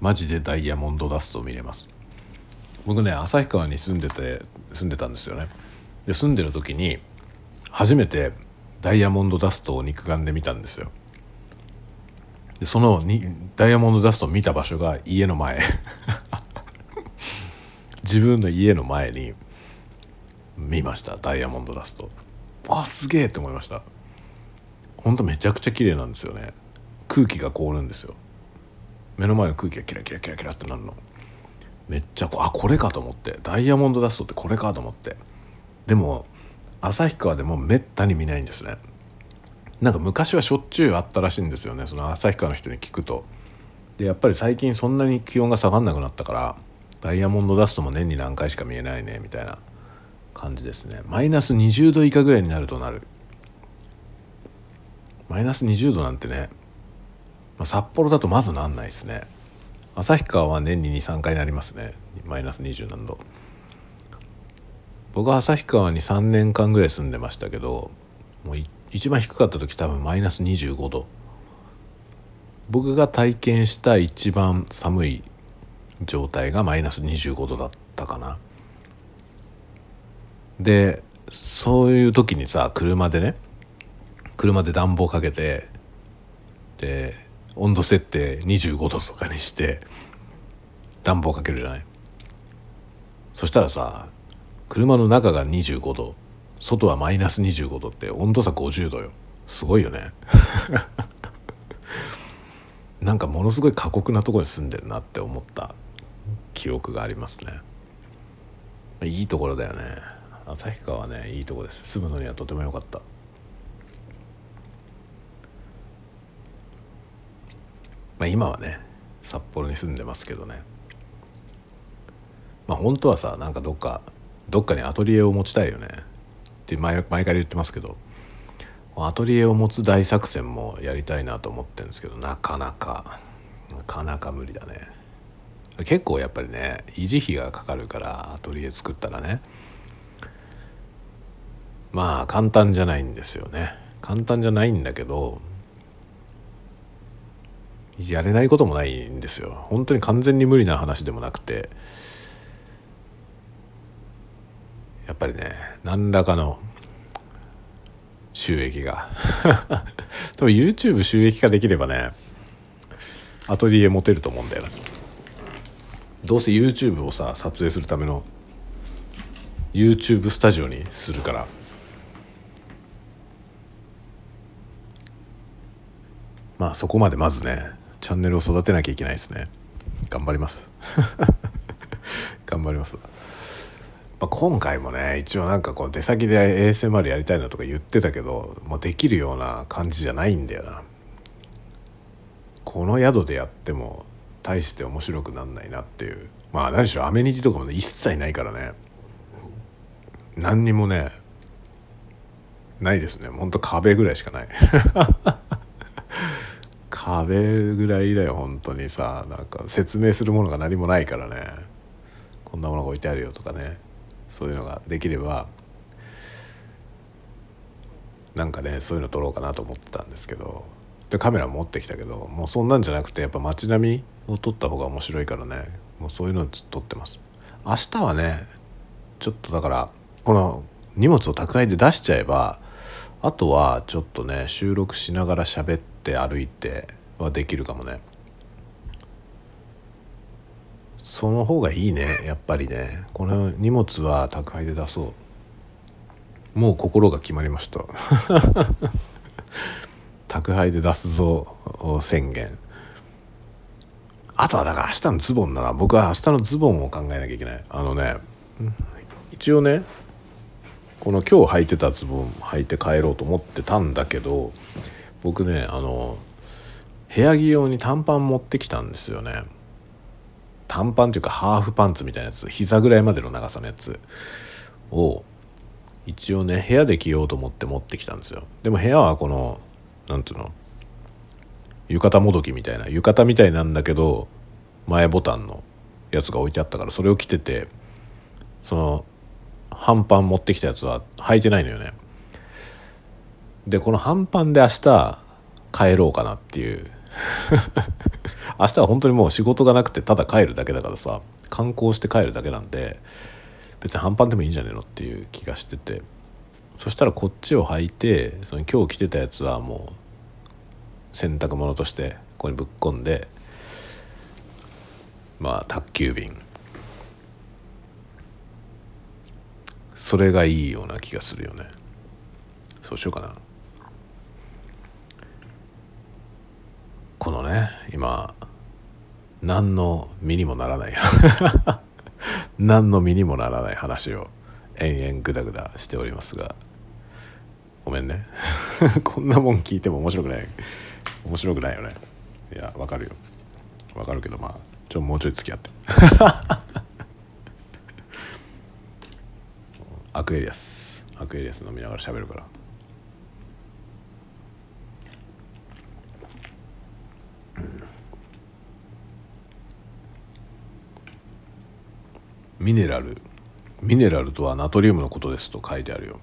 マジでダイヤモンドダストを見れます。僕ね旭川に住んでて住んでたんですよね。で住んでる時に初めてダイヤモンドダストを肉眼で見たんですよ。でそのにダイヤモンドダストを見た場所が家の前。(laughs) 自分の家の前に見ました。ダイヤモンドダスト。あすげえって思いました。ほんとめちゃくちゃ綺麗なんですよね。空気が凍るんですよ。目の前の空気がキラキラキラキラってなるの。めっちゃあこれかと思って。ダイヤモンドダストってこれかと思って。でも旭川でもめったに見ないんですね。なんか昔はしょっちゅうあったらしいんですよね。その旭川の人に聞くと。でやっぱり最近そんなに気温が下がんなくなったからダイヤモンドダストも年に何回しか見えないねみたいな感じですね。マイナス20度以下ぐらいになるとなる。マイナス20度なんてね、まあ、札幌だとまずなんないですね。旭川は年に23回なりますね。マイナス20何度。僕は旭川に3年間ぐらい住んでましたけどもう一番低かった時多分マイナス25度。僕が体験した一番寒い状態がマイナス25度だったかな。でそういう時にさ車でね車で暖房かけてで温度設定25度とかにして暖房かけるじゃない？そしたらさ車の中が25度外はマイナス25度って温度差50度よ。すごいよね。(laughs) なんかものすごい過酷なところに住んでるなって思った記憶がありますね。いいところだよね。旭川はねいいとこです。住むのにはとても良かった。まあ今はね札幌に住んでますけどね。まあ本当はさなんかどっかどっかにアトリエを持ちたいよね。って前前から言ってますけどアトリエを持つ大作戦もやりたいなと思ってるんですけどなかなかなかなか無理だね。結構やっぱりね維持費がかかるからアトリエ作ったらね。まあ簡単じゃないんですよね。簡単じゃないんだけどやれないこともないんですよ。本当に完全に無理な話でもなくて。やっぱりね何らかの収益が。(laughs) 多分 YouTube 収益化できればねアトリエ持てると思うんだよな。どうせ YouTube をさ撮影するための YouTube スタジオにするから。まあそこまでまずねチャンネルを育てなきゃいけないですね。頑張ります。(laughs) 頑張ります、まあ、今回もね一応なんかこう出先で ASMR やりたいなとか言ってたけどもうできるような感じじゃないんだよな。この宿でやっても大して面白くなんないなっていう。まあ何しろアメニティとかもね一切ないからね。何にもねないですね。ほんと壁ぐらいしかない。(laughs) 壁ぐらいだよ本当にさ。なんか説明するものが何もないからね。こんなものが置いてあるよとかね。そういうのができればなんかねそういうの撮ろうかなと思ってたんですけど。でカメラ持ってきたけどもうそんなんじゃなくてやっぱ街並みを撮った方が面白いからね。もうそういうの撮ってます。明日はねちょっとだからこの荷物を宅配で出しちゃえばあとはちょっとね収録しながら喋って歩いてはできるかもね。その方がいいねやっぱりね。この荷物は宅配で出そう。もう心が決まりました。(laughs) 宅配で出すぞ宣言。あとはだから明日のズボンだな僕は明日のズボンを考えなきゃいけない。あのね一応ねこの今日履いてたズボン履いて帰ろうと思ってたんだけど僕ねあの部屋着用に短パン持ってきたんですよね。短パンっていうかハーフパンツみたいなやつ。膝ぐらいまでの長さのやつを一応ね部屋で着ようと思って持ってきたんですよ。でも部屋はこの何ていうの？浴衣もどきみたいな浴衣みたいなんだけど前ボタンのやつが置いてあったからそれを着ててその半パン持ってきたやつは履いてないのよね。でこの半パンで明日帰ろうかなっていう。(laughs) 明日は本当にもう仕事がなくてただ帰るだけだからさ観光して帰るだけなんで別に半パンでもいいんじゃねえのっていう気がしてて。そしたらこっちを履いてその今日着てたやつはもう洗濯物としてここにぶっ込んでまあ宅急便。それがいいような気がするよね。そうしようかな。このね今何の身にもならない。(laughs) 何の身にもならない話を延々グダグダしておりますが。ごめんね。(laughs) こんなもん聞いても面白くない。面白くないよね。いやわかるよ。わかるけどまあちょもうちょい付き合って。(laughs) アクエリアス。アクエリアス飲みながら喋るから。ミネラル。ミネラルとはナトリウムのことですと書いてあるよ。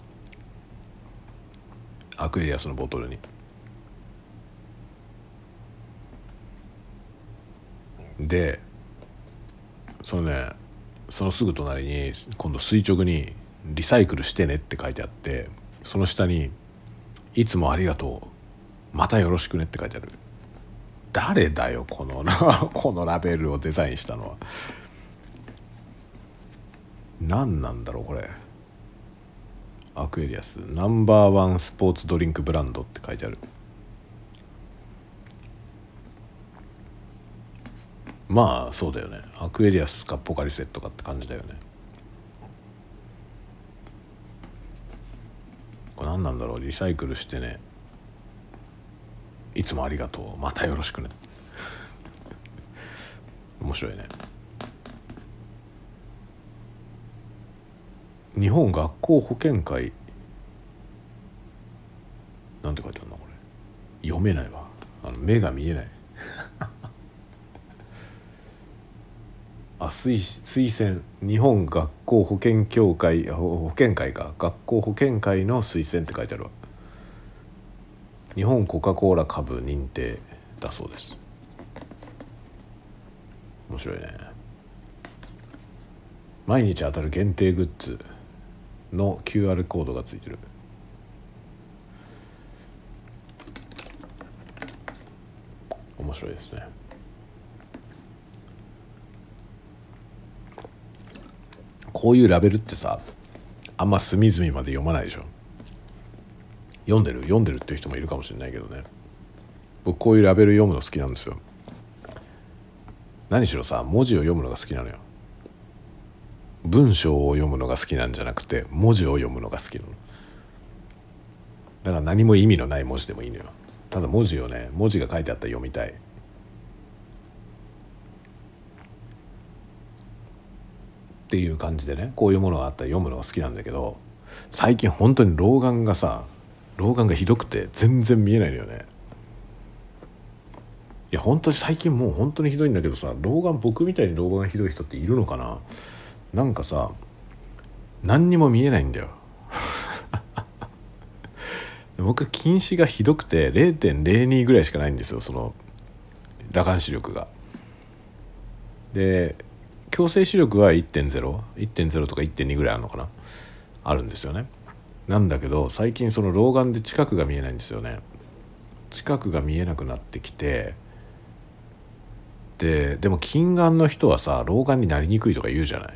アクエリアスのボトルに。でそのねそのすぐ隣に今度垂直に「リサイクルしてね」って書いてあってその下に「いつもありがとうまたよろしくね」って書いてある。誰だよこの (laughs) このラベルをデザインしたのは。何なんだろうこれ。アクエリアス。ナンバーワンスポーツドリンクブランドって書いてある。まあそうだよね。アクエリアスかポカリセットかって感じだよね。これ何なんだろう。リサイクルしてね。いつもありがとう。またよろしくね。面白いね。日本学校保健会。なんて書いてあるのこれ。読めないわ。あの目が見えない。(laughs) あ推推薦。日本学校保健協会保健会か。学校保健会の推薦って書いてあるわ。日本コカ・コーラ株認定だそうです。面白いね。毎日当たる限定グッズの QR コードがついてる。面白いですね。こういうラベルってさあんま隅々まで読まないでしょ。読んでる読んでるっていう人もいるかもしれないけどね。僕こういうラベル読むの好きなんですよ。何しろさ文字を読むのが好きなのよ。文章を読むのが好きなんじゃなくて文字を読むのが好きなの。だから何も意味のない文字でもいいのよ。ただ文字をね文字が書いてあったら読みたい。っていう感じでねこういうものがあったら読むのが好きなんだけど最近本当に老眼がさ老眼がひどくて全然見えないのよね。いや本当に最近もう本当にひどいんだけどさ老眼僕みたいに老眼がひどい人っているのかな？なんかさ何にも見えないんだよ。(laughs) 僕近視がひどくて0.02ぐらいしかないんですよその裸眼視力が。で強制視力は1.01.0とか1.2ぐらいあるのかな？あるんですよね。なんだけど最近その老眼で近くが見えないんですよね。近くが見えなくなってきてででも近眼の人はさ老眼になりにくいとか言うじゃない。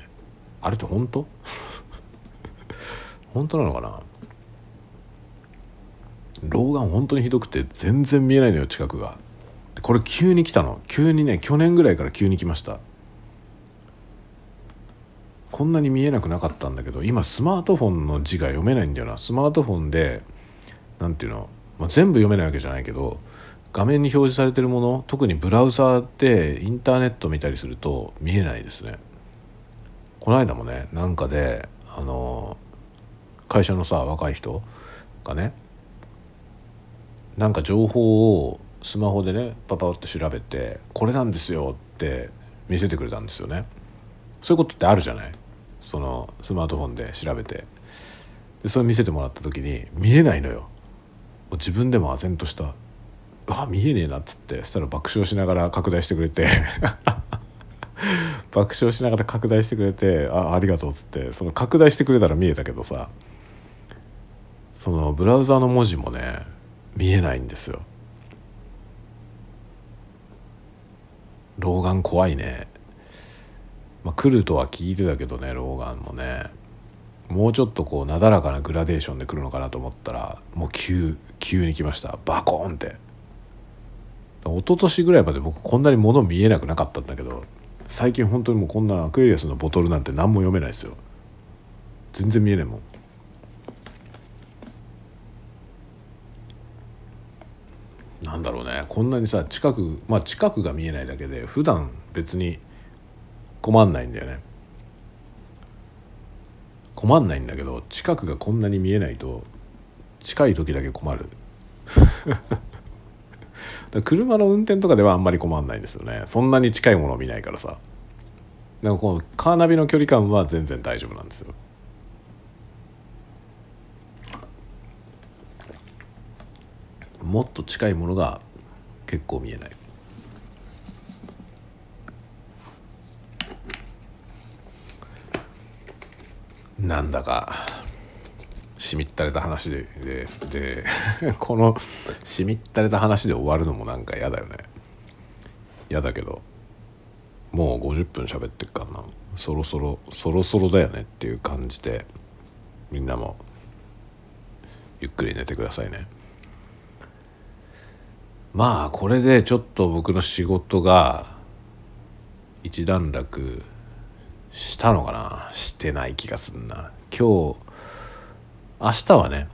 あれって本当？(laughs) 本当なのかな？老眼本当にひどくて全然見えないのよ近くが。これ急に来たの。急にね去年ぐらいから急に来ました。こんなに見えなくなかったんだけど今スマートフォンの字が読めないんだよな。スマートフォンで何ていうの、まあ、全部読めないわけじゃないけど画面に表示されてるもの特にブラウザーでインターネット見たりすると見えないですね。この間もねなんかであの会社のさ若い人がねなんか情報をスマホでねパパッと調べてこれなんですよって見せてくれたんですよね。そういうことってあるじゃない？そのスマートフォンで調べて。でそれ見せてもらった時に見えないのよ。自分でも唖然とした「あ見えねえな」っつってそしたら爆笑しながら拡大してくれて。(laughs) 爆笑しながら拡大してくれて「あありがとう」っつって。その拡大してくれたら見えたけどさそのブラウザーの文字もね見えないんですよ。老眼怖いね。まあ、来るとは聞いてたけどね老眼もね。もうちょっとこうなだらかなグラデーションで来るのかなと思ったらもう急急に来ました。バコーンって。一昨年ぐらいまで僕こんなに物見えなくなかったんだけど最近本当にもうこんなアクエリアスのボトルなんて何も読めないですよ。全然見えないもん。なんだろうね。こんなにさ近くまあ近くが見えないだけで普段別に困んないんだよね。困んないんだけど近くがこんなに見えないと近い時だけ困る。(laughs) 車の運転とかではあんまり困んないんですよね。そんなに近いものを見ないからさ。でもこのカーナビの距離感は全然大丈夫なんですよ。もっと近いものが結構見えない。なんだかしみったれた話ででで (laughs) このしみったれた話で終わるのもなんか嫌だよね。嫌だけどもう50分喋ってっからな。そろそろそろそろだよねっていう感じでみんなもゆっくり寝てくださいね。まあこれでちょっと僕の仕事が一段落したのかな？してない気がすんな今日明日はね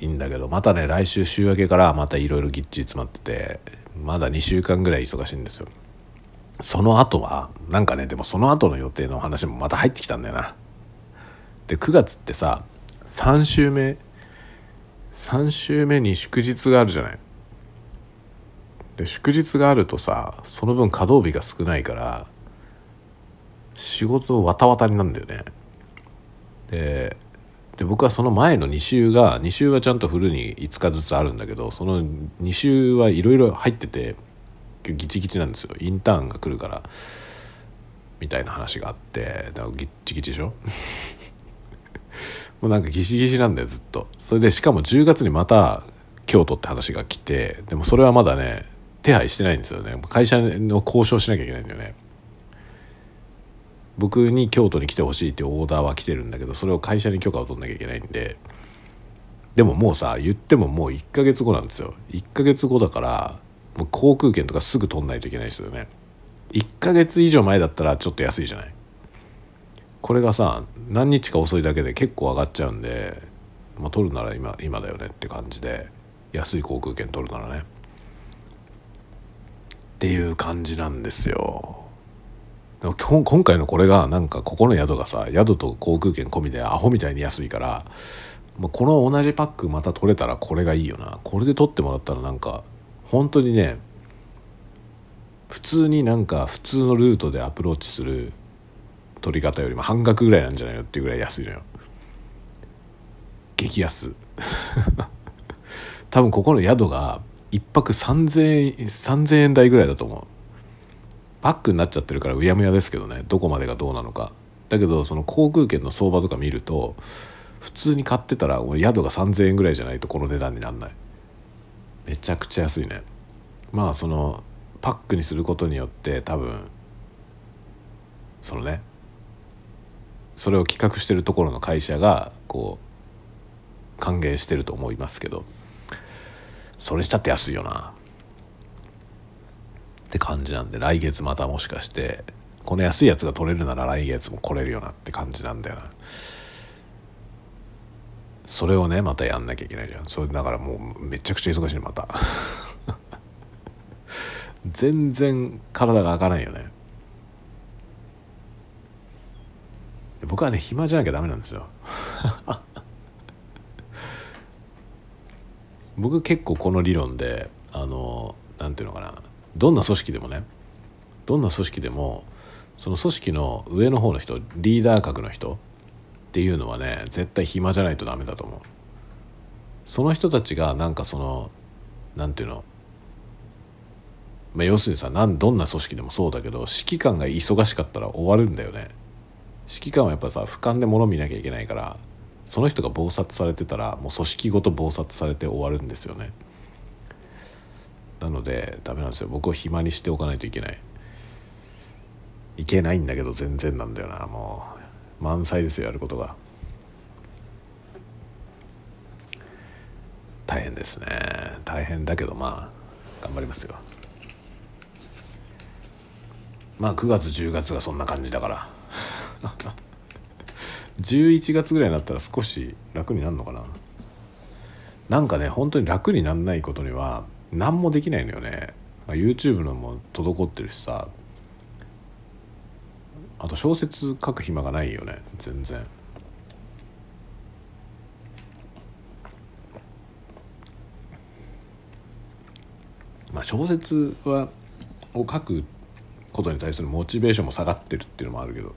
いいんだけどまたね来週週明けからまたいろいろぎっちり詰まっててまだ2週間ぐらい忙しいんですよその後はなんかねでもその後の予定の話もまた入ってきたんだよな。で9月ってさ3週目3週目に祝日があるじゃない。で祝日があるとさその分稼働日が少ないから仕事わたわたになんだよね。でで僕はその前の2週が2週はちゃんとフルに5日ずつあるんだけどその2週はいろいろ入っててギチギチなんですよ。インターンが来るからみたいな話があってだからギチギチでしょ？(laughs) もうなんかギシギシなんだよずっと。それでしかも10月にまた京都って話が来てでもそれはまだね手配してないんですよね。会社の交渉しなきゃいけないんだよね。僕に京都に来てほしいっていうオーダーは来てるんだけどそれを会社に許可を取んなきゃいけないんで。でももうさ言ってももう1ヶ月後なんですよ。1ヶ月後だからもう航空券とかすぐ取んないといけないですよね。1ヶ月以上前だったらちょっと安いじゃない。これがさ何日か遅いだけで結構上がっちゃうんで、まあ、取るなら今今だよねって感じで安い航空券取るならね。っていう感じなんですよ。でも今回のこれがなんかここの宿がさ宿と航空券込みでアホみたいに安いからまこの同じパックまた取れたらこれがいいよな。これで取ってもらったらなんか本当にね普通になんか普通のルートでアプローチする取り方よりも半額ぐらいなんじゃないのっていうぐらい安いのよ。激安。(laughs) 多分ここの宿が1泊3000円3000円台ぐらいだと思う。パックになっちゃってるからうやむやですけどね。どこまでがどうなのか。だけどその航空券の相場とか見ると普通に買ってたら宿が3,000円ぐらいじゃないとこの値段になんない。めちゃくちゃ安いね。まあそのパックにすることによって多分そのねそれを企画してるところの会社がこう還元してると思いますけど。それしたって安いよな。って感じなんで来月またもしかしてこの安いやつが取れるなら来月も来れるよなって感じなんだよな。それをねまたやんなきゃいけないじゃん。それだからもうめちゃくちゃ忙しいまた。(laughs) 全然体が開かないよね。僕はね暇じゃなきゃダメなんですよ。(laughs) 僕結構この理論であのなんていうのかな。どんな組織でもねどんな組織でもその組織の上の方の人リーダー格の人っていうのはね絶対暇じゃないとダメだと思う。その人たちがなんかそのなんていうのまあ、要するにさなんどんな組織でもそうだけど指揮官が忙しかったら終わるんだよね。指揮官はやっぱさ俯瞰で物見なきゃいけないからその人が忙殺されてたらもう組織ごと忙殺されて終わるんですよね。なのでダメなんですよ。僕を暇にしておかないといけない。いけないんだけど全然なんだよな。もう満載ですよやることが。大変ですね。大変だけどまあ頑張りますよ。まあ9月10月がそんな感じだから。(laughs) 11月ぐらいになったら少し楽になるのかな。なんかね本当に楽になんないことには何もできないのよね。YouTube のも滞ってるしさ。あと小説書く暇がないよね。全然。まあ小説はを書くことに対するモチベーションも下がってるっていうのもあるけど。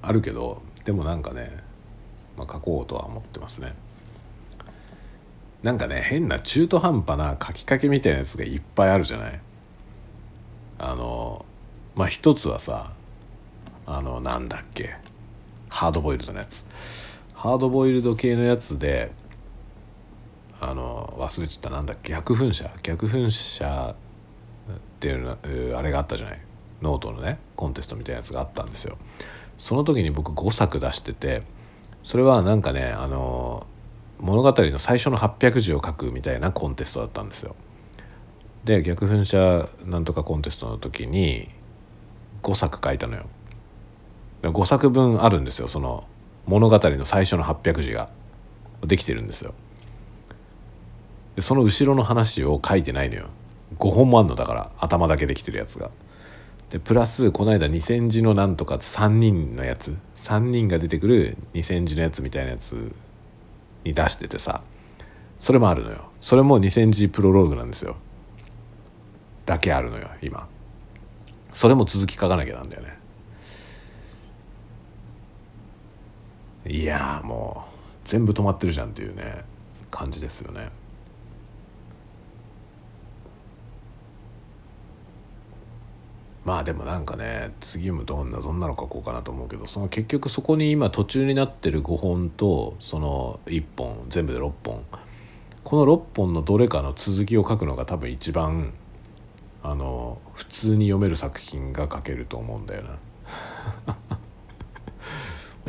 あるけどでもなんかね、まあ、書こうとは思ってますね。なんかね変な中途半端な書きかけみたいなやつがいっぱいあるじゃない？あのまあ一つはさあのなんだっけ？ハードボイルドのやつ。ハードボイルド系のやつであの忘れちゃった。なんだっけ？逆噴射？逆噴射っていうのあれがあったじゃない？ノートのねコンテストみたいなやつがあったんですよ。その時に僕5作出しててそれはなんかねあの物語の最初の800字を書くみたいなコンテストだったんですよ。で逆噴射なんとかコンテストの時に5作書いたのよ。5作分あるんですよその物語の最初の800字ができてるんですよ。でその後ろの話を書いてないのよ5本もあんのだから頭だけできてるやつが。でプラスこの間2,000字のなんとか3人のやつ3人が出てくる2,000字のやつみたいなやつに出しててさそれもあるのよ。それも2,000字プロローグなんですよ。だけあるのよ今。それも続き書かなきゃなんだよね。いやもう全部止まってるじゃんっていうね感じですよね。まあでもなんかね次もどんなどんなの書こうかなと思うけどその結局そこに今途中になってる5本とその1本全部で6本。この6本のどれかの続きを書くのが多分一番あの普通に読める作品が書けると思うんだよな。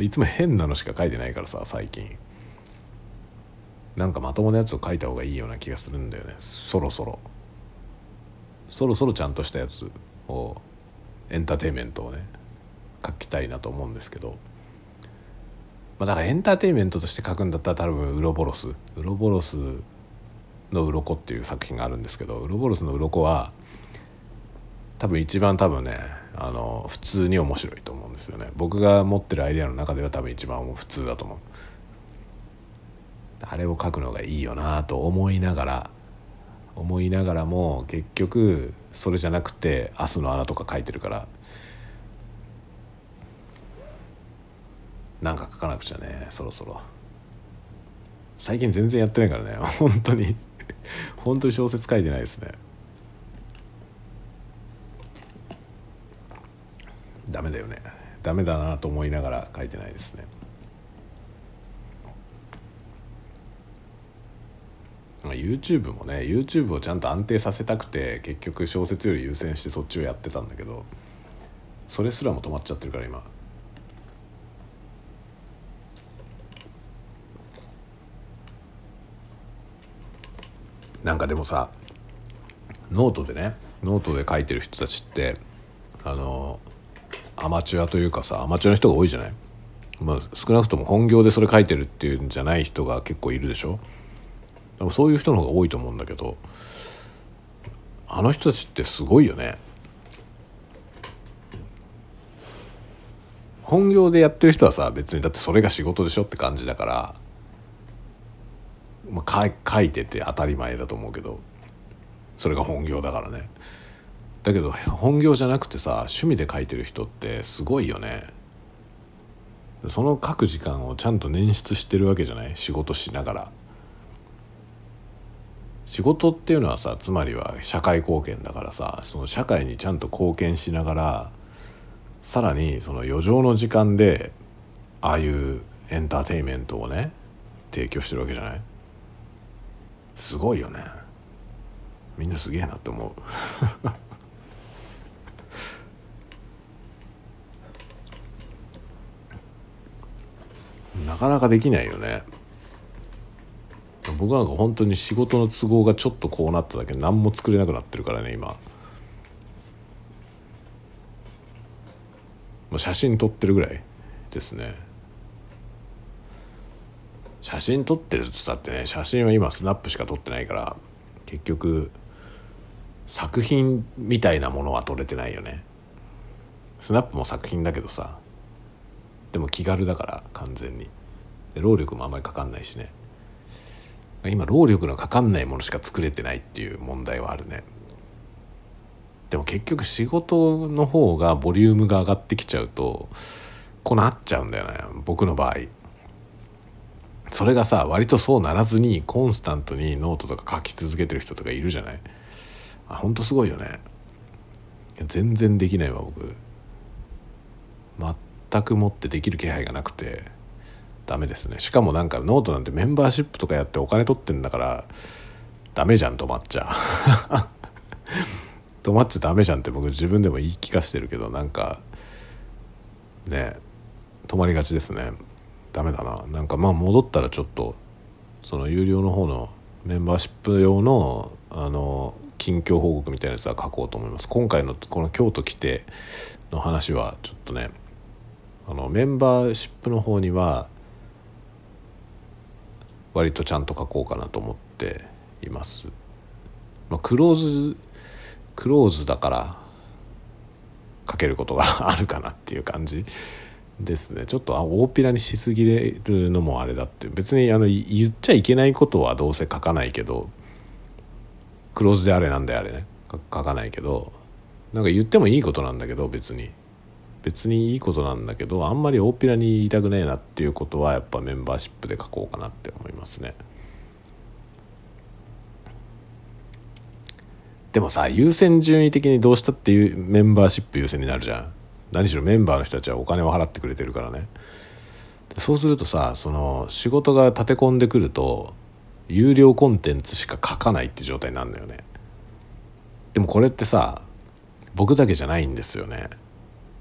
(laughs) いつも変なのしか書いてないからさ最近。なんかまともなやつを書いた方がいいような気がするんだよね。そろそろ。そろそろちゃんとしたやつをエンターテインメントをね書きたいなと思うんですけど、まあ、だからエンターテインメントとして書くんだったら多分ウロボロス。ウロボロスの鱗っていう作品があるんですけどウロボロスの鱗は多分一番多分ねあの普通に面白いと思うんですよね。僕が持ってるアイデアの中では多分一番普通だと思う。あれを書くのがいいよなと思いながら思いながらも結局それじゃなくて「明日の穴」とか書いてるからなんか書かなくちゃねそろそろ。最近全然やってないからね (laughs) 本当に。本当に小説書いてないですね。ダメだよね。ダメだなと思いながら書いてないですね。YouTube もね YouTube をちゃんと安定させたくて結局小説より優先してそっちをやってたんだけどそれすらも止まっちゃってるから今。なんかでもさノートでねノートで書いてる人たちってあのアマチュアというかさアマチュアの人が多いじゃない？まあ少なくとも本業でそれ書いてるっていうんじゃない人が結構いるでしょ？でもそういう人の方が多いと思うんだけどあの人たちってすごいよね。本業でやってる人はさ別にだってそれが仕事でしょって感じだから、まあ、書いてて当たり前だと思うけどそれが本業だからね。だけど本業じゃなくてさ趣味で書いてる人ってすごいよね。その書く時間をちゃんと捻出してるわけじゃない？仕事しながら。仕事っていうのはさつまりは社会貢献だからさその社会にちゃんと貢献しながらさらにその余剰の時間でああいうエンターテインメントをね提供してるわけじゃない？すごいよね。みんなすげえなって思う。(laughs) なかなかできないよね。僕なんか本当に仕事の都合がちょっとこうなっただけ何も作れなくなってるからね今。もう写真撮ってるぐらいですね。写真撮ってるっつったってね写真は今スナップしか撮ってないから結局作品みたいなものは撮れてないよね。スナップも作品だけどさでも気軽だから完全に。労力もあんまりかかんないしね。今労力のかかんないものしか作れてないっていう問題はあるね。でも結局仕事の方がボリュームが上がってきちゃうとこうなっちゃうんだよね僕の場合。それがさ割とそうならずにコンスタントにノートとか書き続けてる人とかいるじゃない。あほんとすごいよね。全然できないわ僕。全くもってできる気配がなくて。ダメですね。しかもなんかノートなんてメンバーシップとかやってお金取ってんだからダメじゃん止まっちゃ。(laughs) 止まっちゃダメじゃんって僕自分でも言い聞かせてるけどなんかね止まりがちですね。ダメだな。なんかまあ戻ったらちょっとその有料の方のメンバーシップ用のあの近況報告みたいなやつは書こうと思います。今回のこの京都来ての話はちょっとねあのメンバーシップの方には割とちゃんと書こうかなと思っています。まあ、クローズクローズだからかけることがあるかなっていう感じですね。ちょっとあ大っぴらにしすぎるのもあれだって。別にあの言っちゃいけないことはどうせ書かないけどクローズであれなんであれね書かないけどなんか言ってもいいことなんだけど別に。別にいいことなんだけどあんまり大っぴらに言いたくねえなっていうことはやっぱメンバーシップで書こうかなって思いますね。でもさ優先順位的にどうしたっていうメンバーシップ優先になるじゃん。何しろメンバーの人たちはお金を払ってくれてるからね。そうするとさその仕事が立て込んでくると有料コンテンツしか書かないって状態になるのよね。でもこれってさ僕だけじゃないんですよね。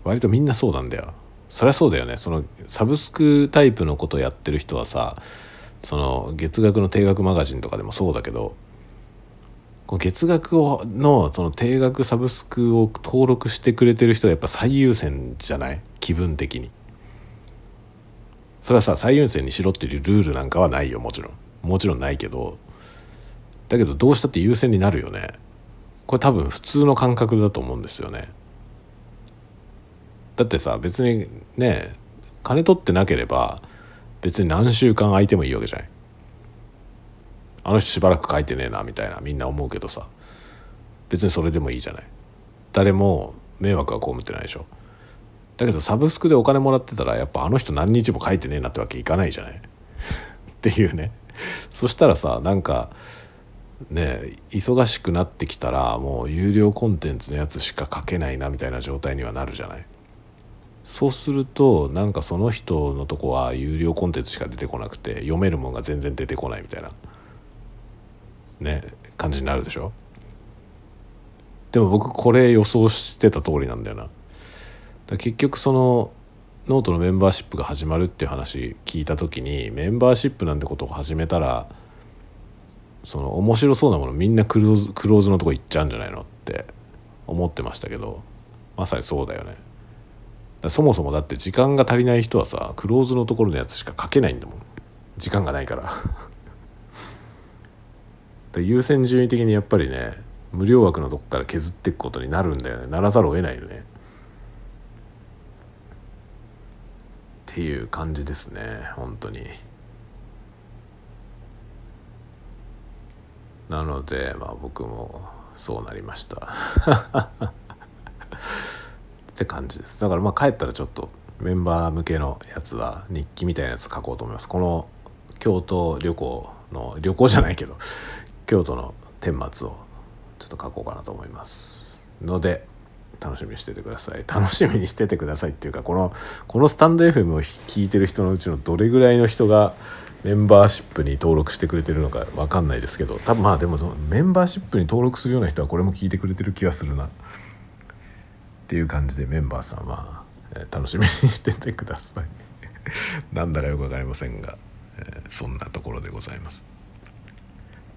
割とみんなそうなんだよ。そりゃそうだよね。そのサブスクタイプのことやってる人はさその月額の定額マガジンとかでもそうだけど月額をのその定額サブスクを登録してくれてる人はやっぱ最優先じゃない？気分的に。それはさ最優先にしろっていうルールなんかはないよもちろん。もちろんないけど。だけどどうしたって優先になるよね。これ多分普通の感覚だと思うんですよね。だってさ別にね金取ってなければ別に何週間空いてもいいわけじゃない。あの人しばらく書いてねえなみたいなみんな思うけどさ。別にそれでもいいじゃない。誰も迷惑は被ってないでしょ。だけどサブスクでお金もらってたらやっぱあの人何日も書いてねえなってわけいかないじゃない。っていうね。そしたらさなんかね忙しくなってきたらもう有料コンテンツのやつしか書けないなみたいな状態にはなるじゃない。そうするとなんかその人のとこは有料コンテンツしか出てこなくて読めるもんが全然出てこないみたいなね感じになるでしょ？でも僕これ予想してた通りなんだよな。だ結局そのノートのメンバーシップが始まるっていう話聞いた時にメンバーシップなんてことを始めたらその面白そうなものみんなクローズクローズのとこ行っちゃうんじゃないのって思ってましたけどまさにそうだよね。そもそもだって時間が足りない人はさクローズのところのやつしか書けないんだもん。時間がないから。(laughs) 優先順位的にやっぱりね無料枠のとこから削っていくことになるんだよね。ならざるを得ないよね。っていう感じですね本当に。なのでまあ僕もそうなりました。(laughs) って感じです。だからまあ帰ったらちょっとメンバー向けのやつは日記みたいなやつ書こうと思います。この京都旅行の旅行じゃないけど京都の顛末をちょっと書こうかなと思います。ので楽しみにしててください。楽しみにしててくださいっていうかこのこのスタンド FM を聞いてる人のうちのどれぐらいの人がメンバーシップに登録してくれてるのか分かんないですけど多分まあでもメンバーシップに登録するような人はこれも聞いてくれてる気がするな。っていう感じでメンバーさんは、えー、楽しみにしててください。(laughs) なんだかよく分かりませんが、えー、そんなところでございます。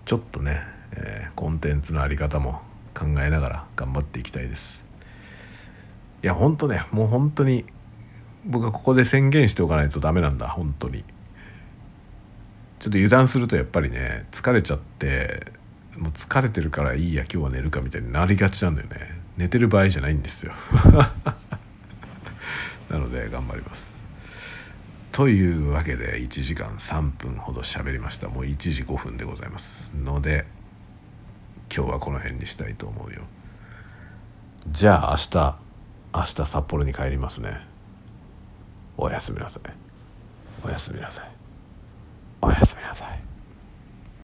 ちょっとね、えー、コンテンツの在り方も考えながら頑張っていきたいです。いやほんとねもう本当に僕はここで宣言しておかないとダメなんだ。本当に。ちょっと油断するとやっぱりね疲れちゃってもう疲れてるからいいや今日は寝るかみたいになりがちなんだよね。寝てる場合じゃないんですよ。(laughs) なので頑張ります。というわけで1時間3分ほど喋りました。もう1時5分でございます。ので今日はこの辺にしたいと思うよ。じゃあ明日明日札幌に帰りますね。おやすみなさい。おやすみなさい。おやすみなさい。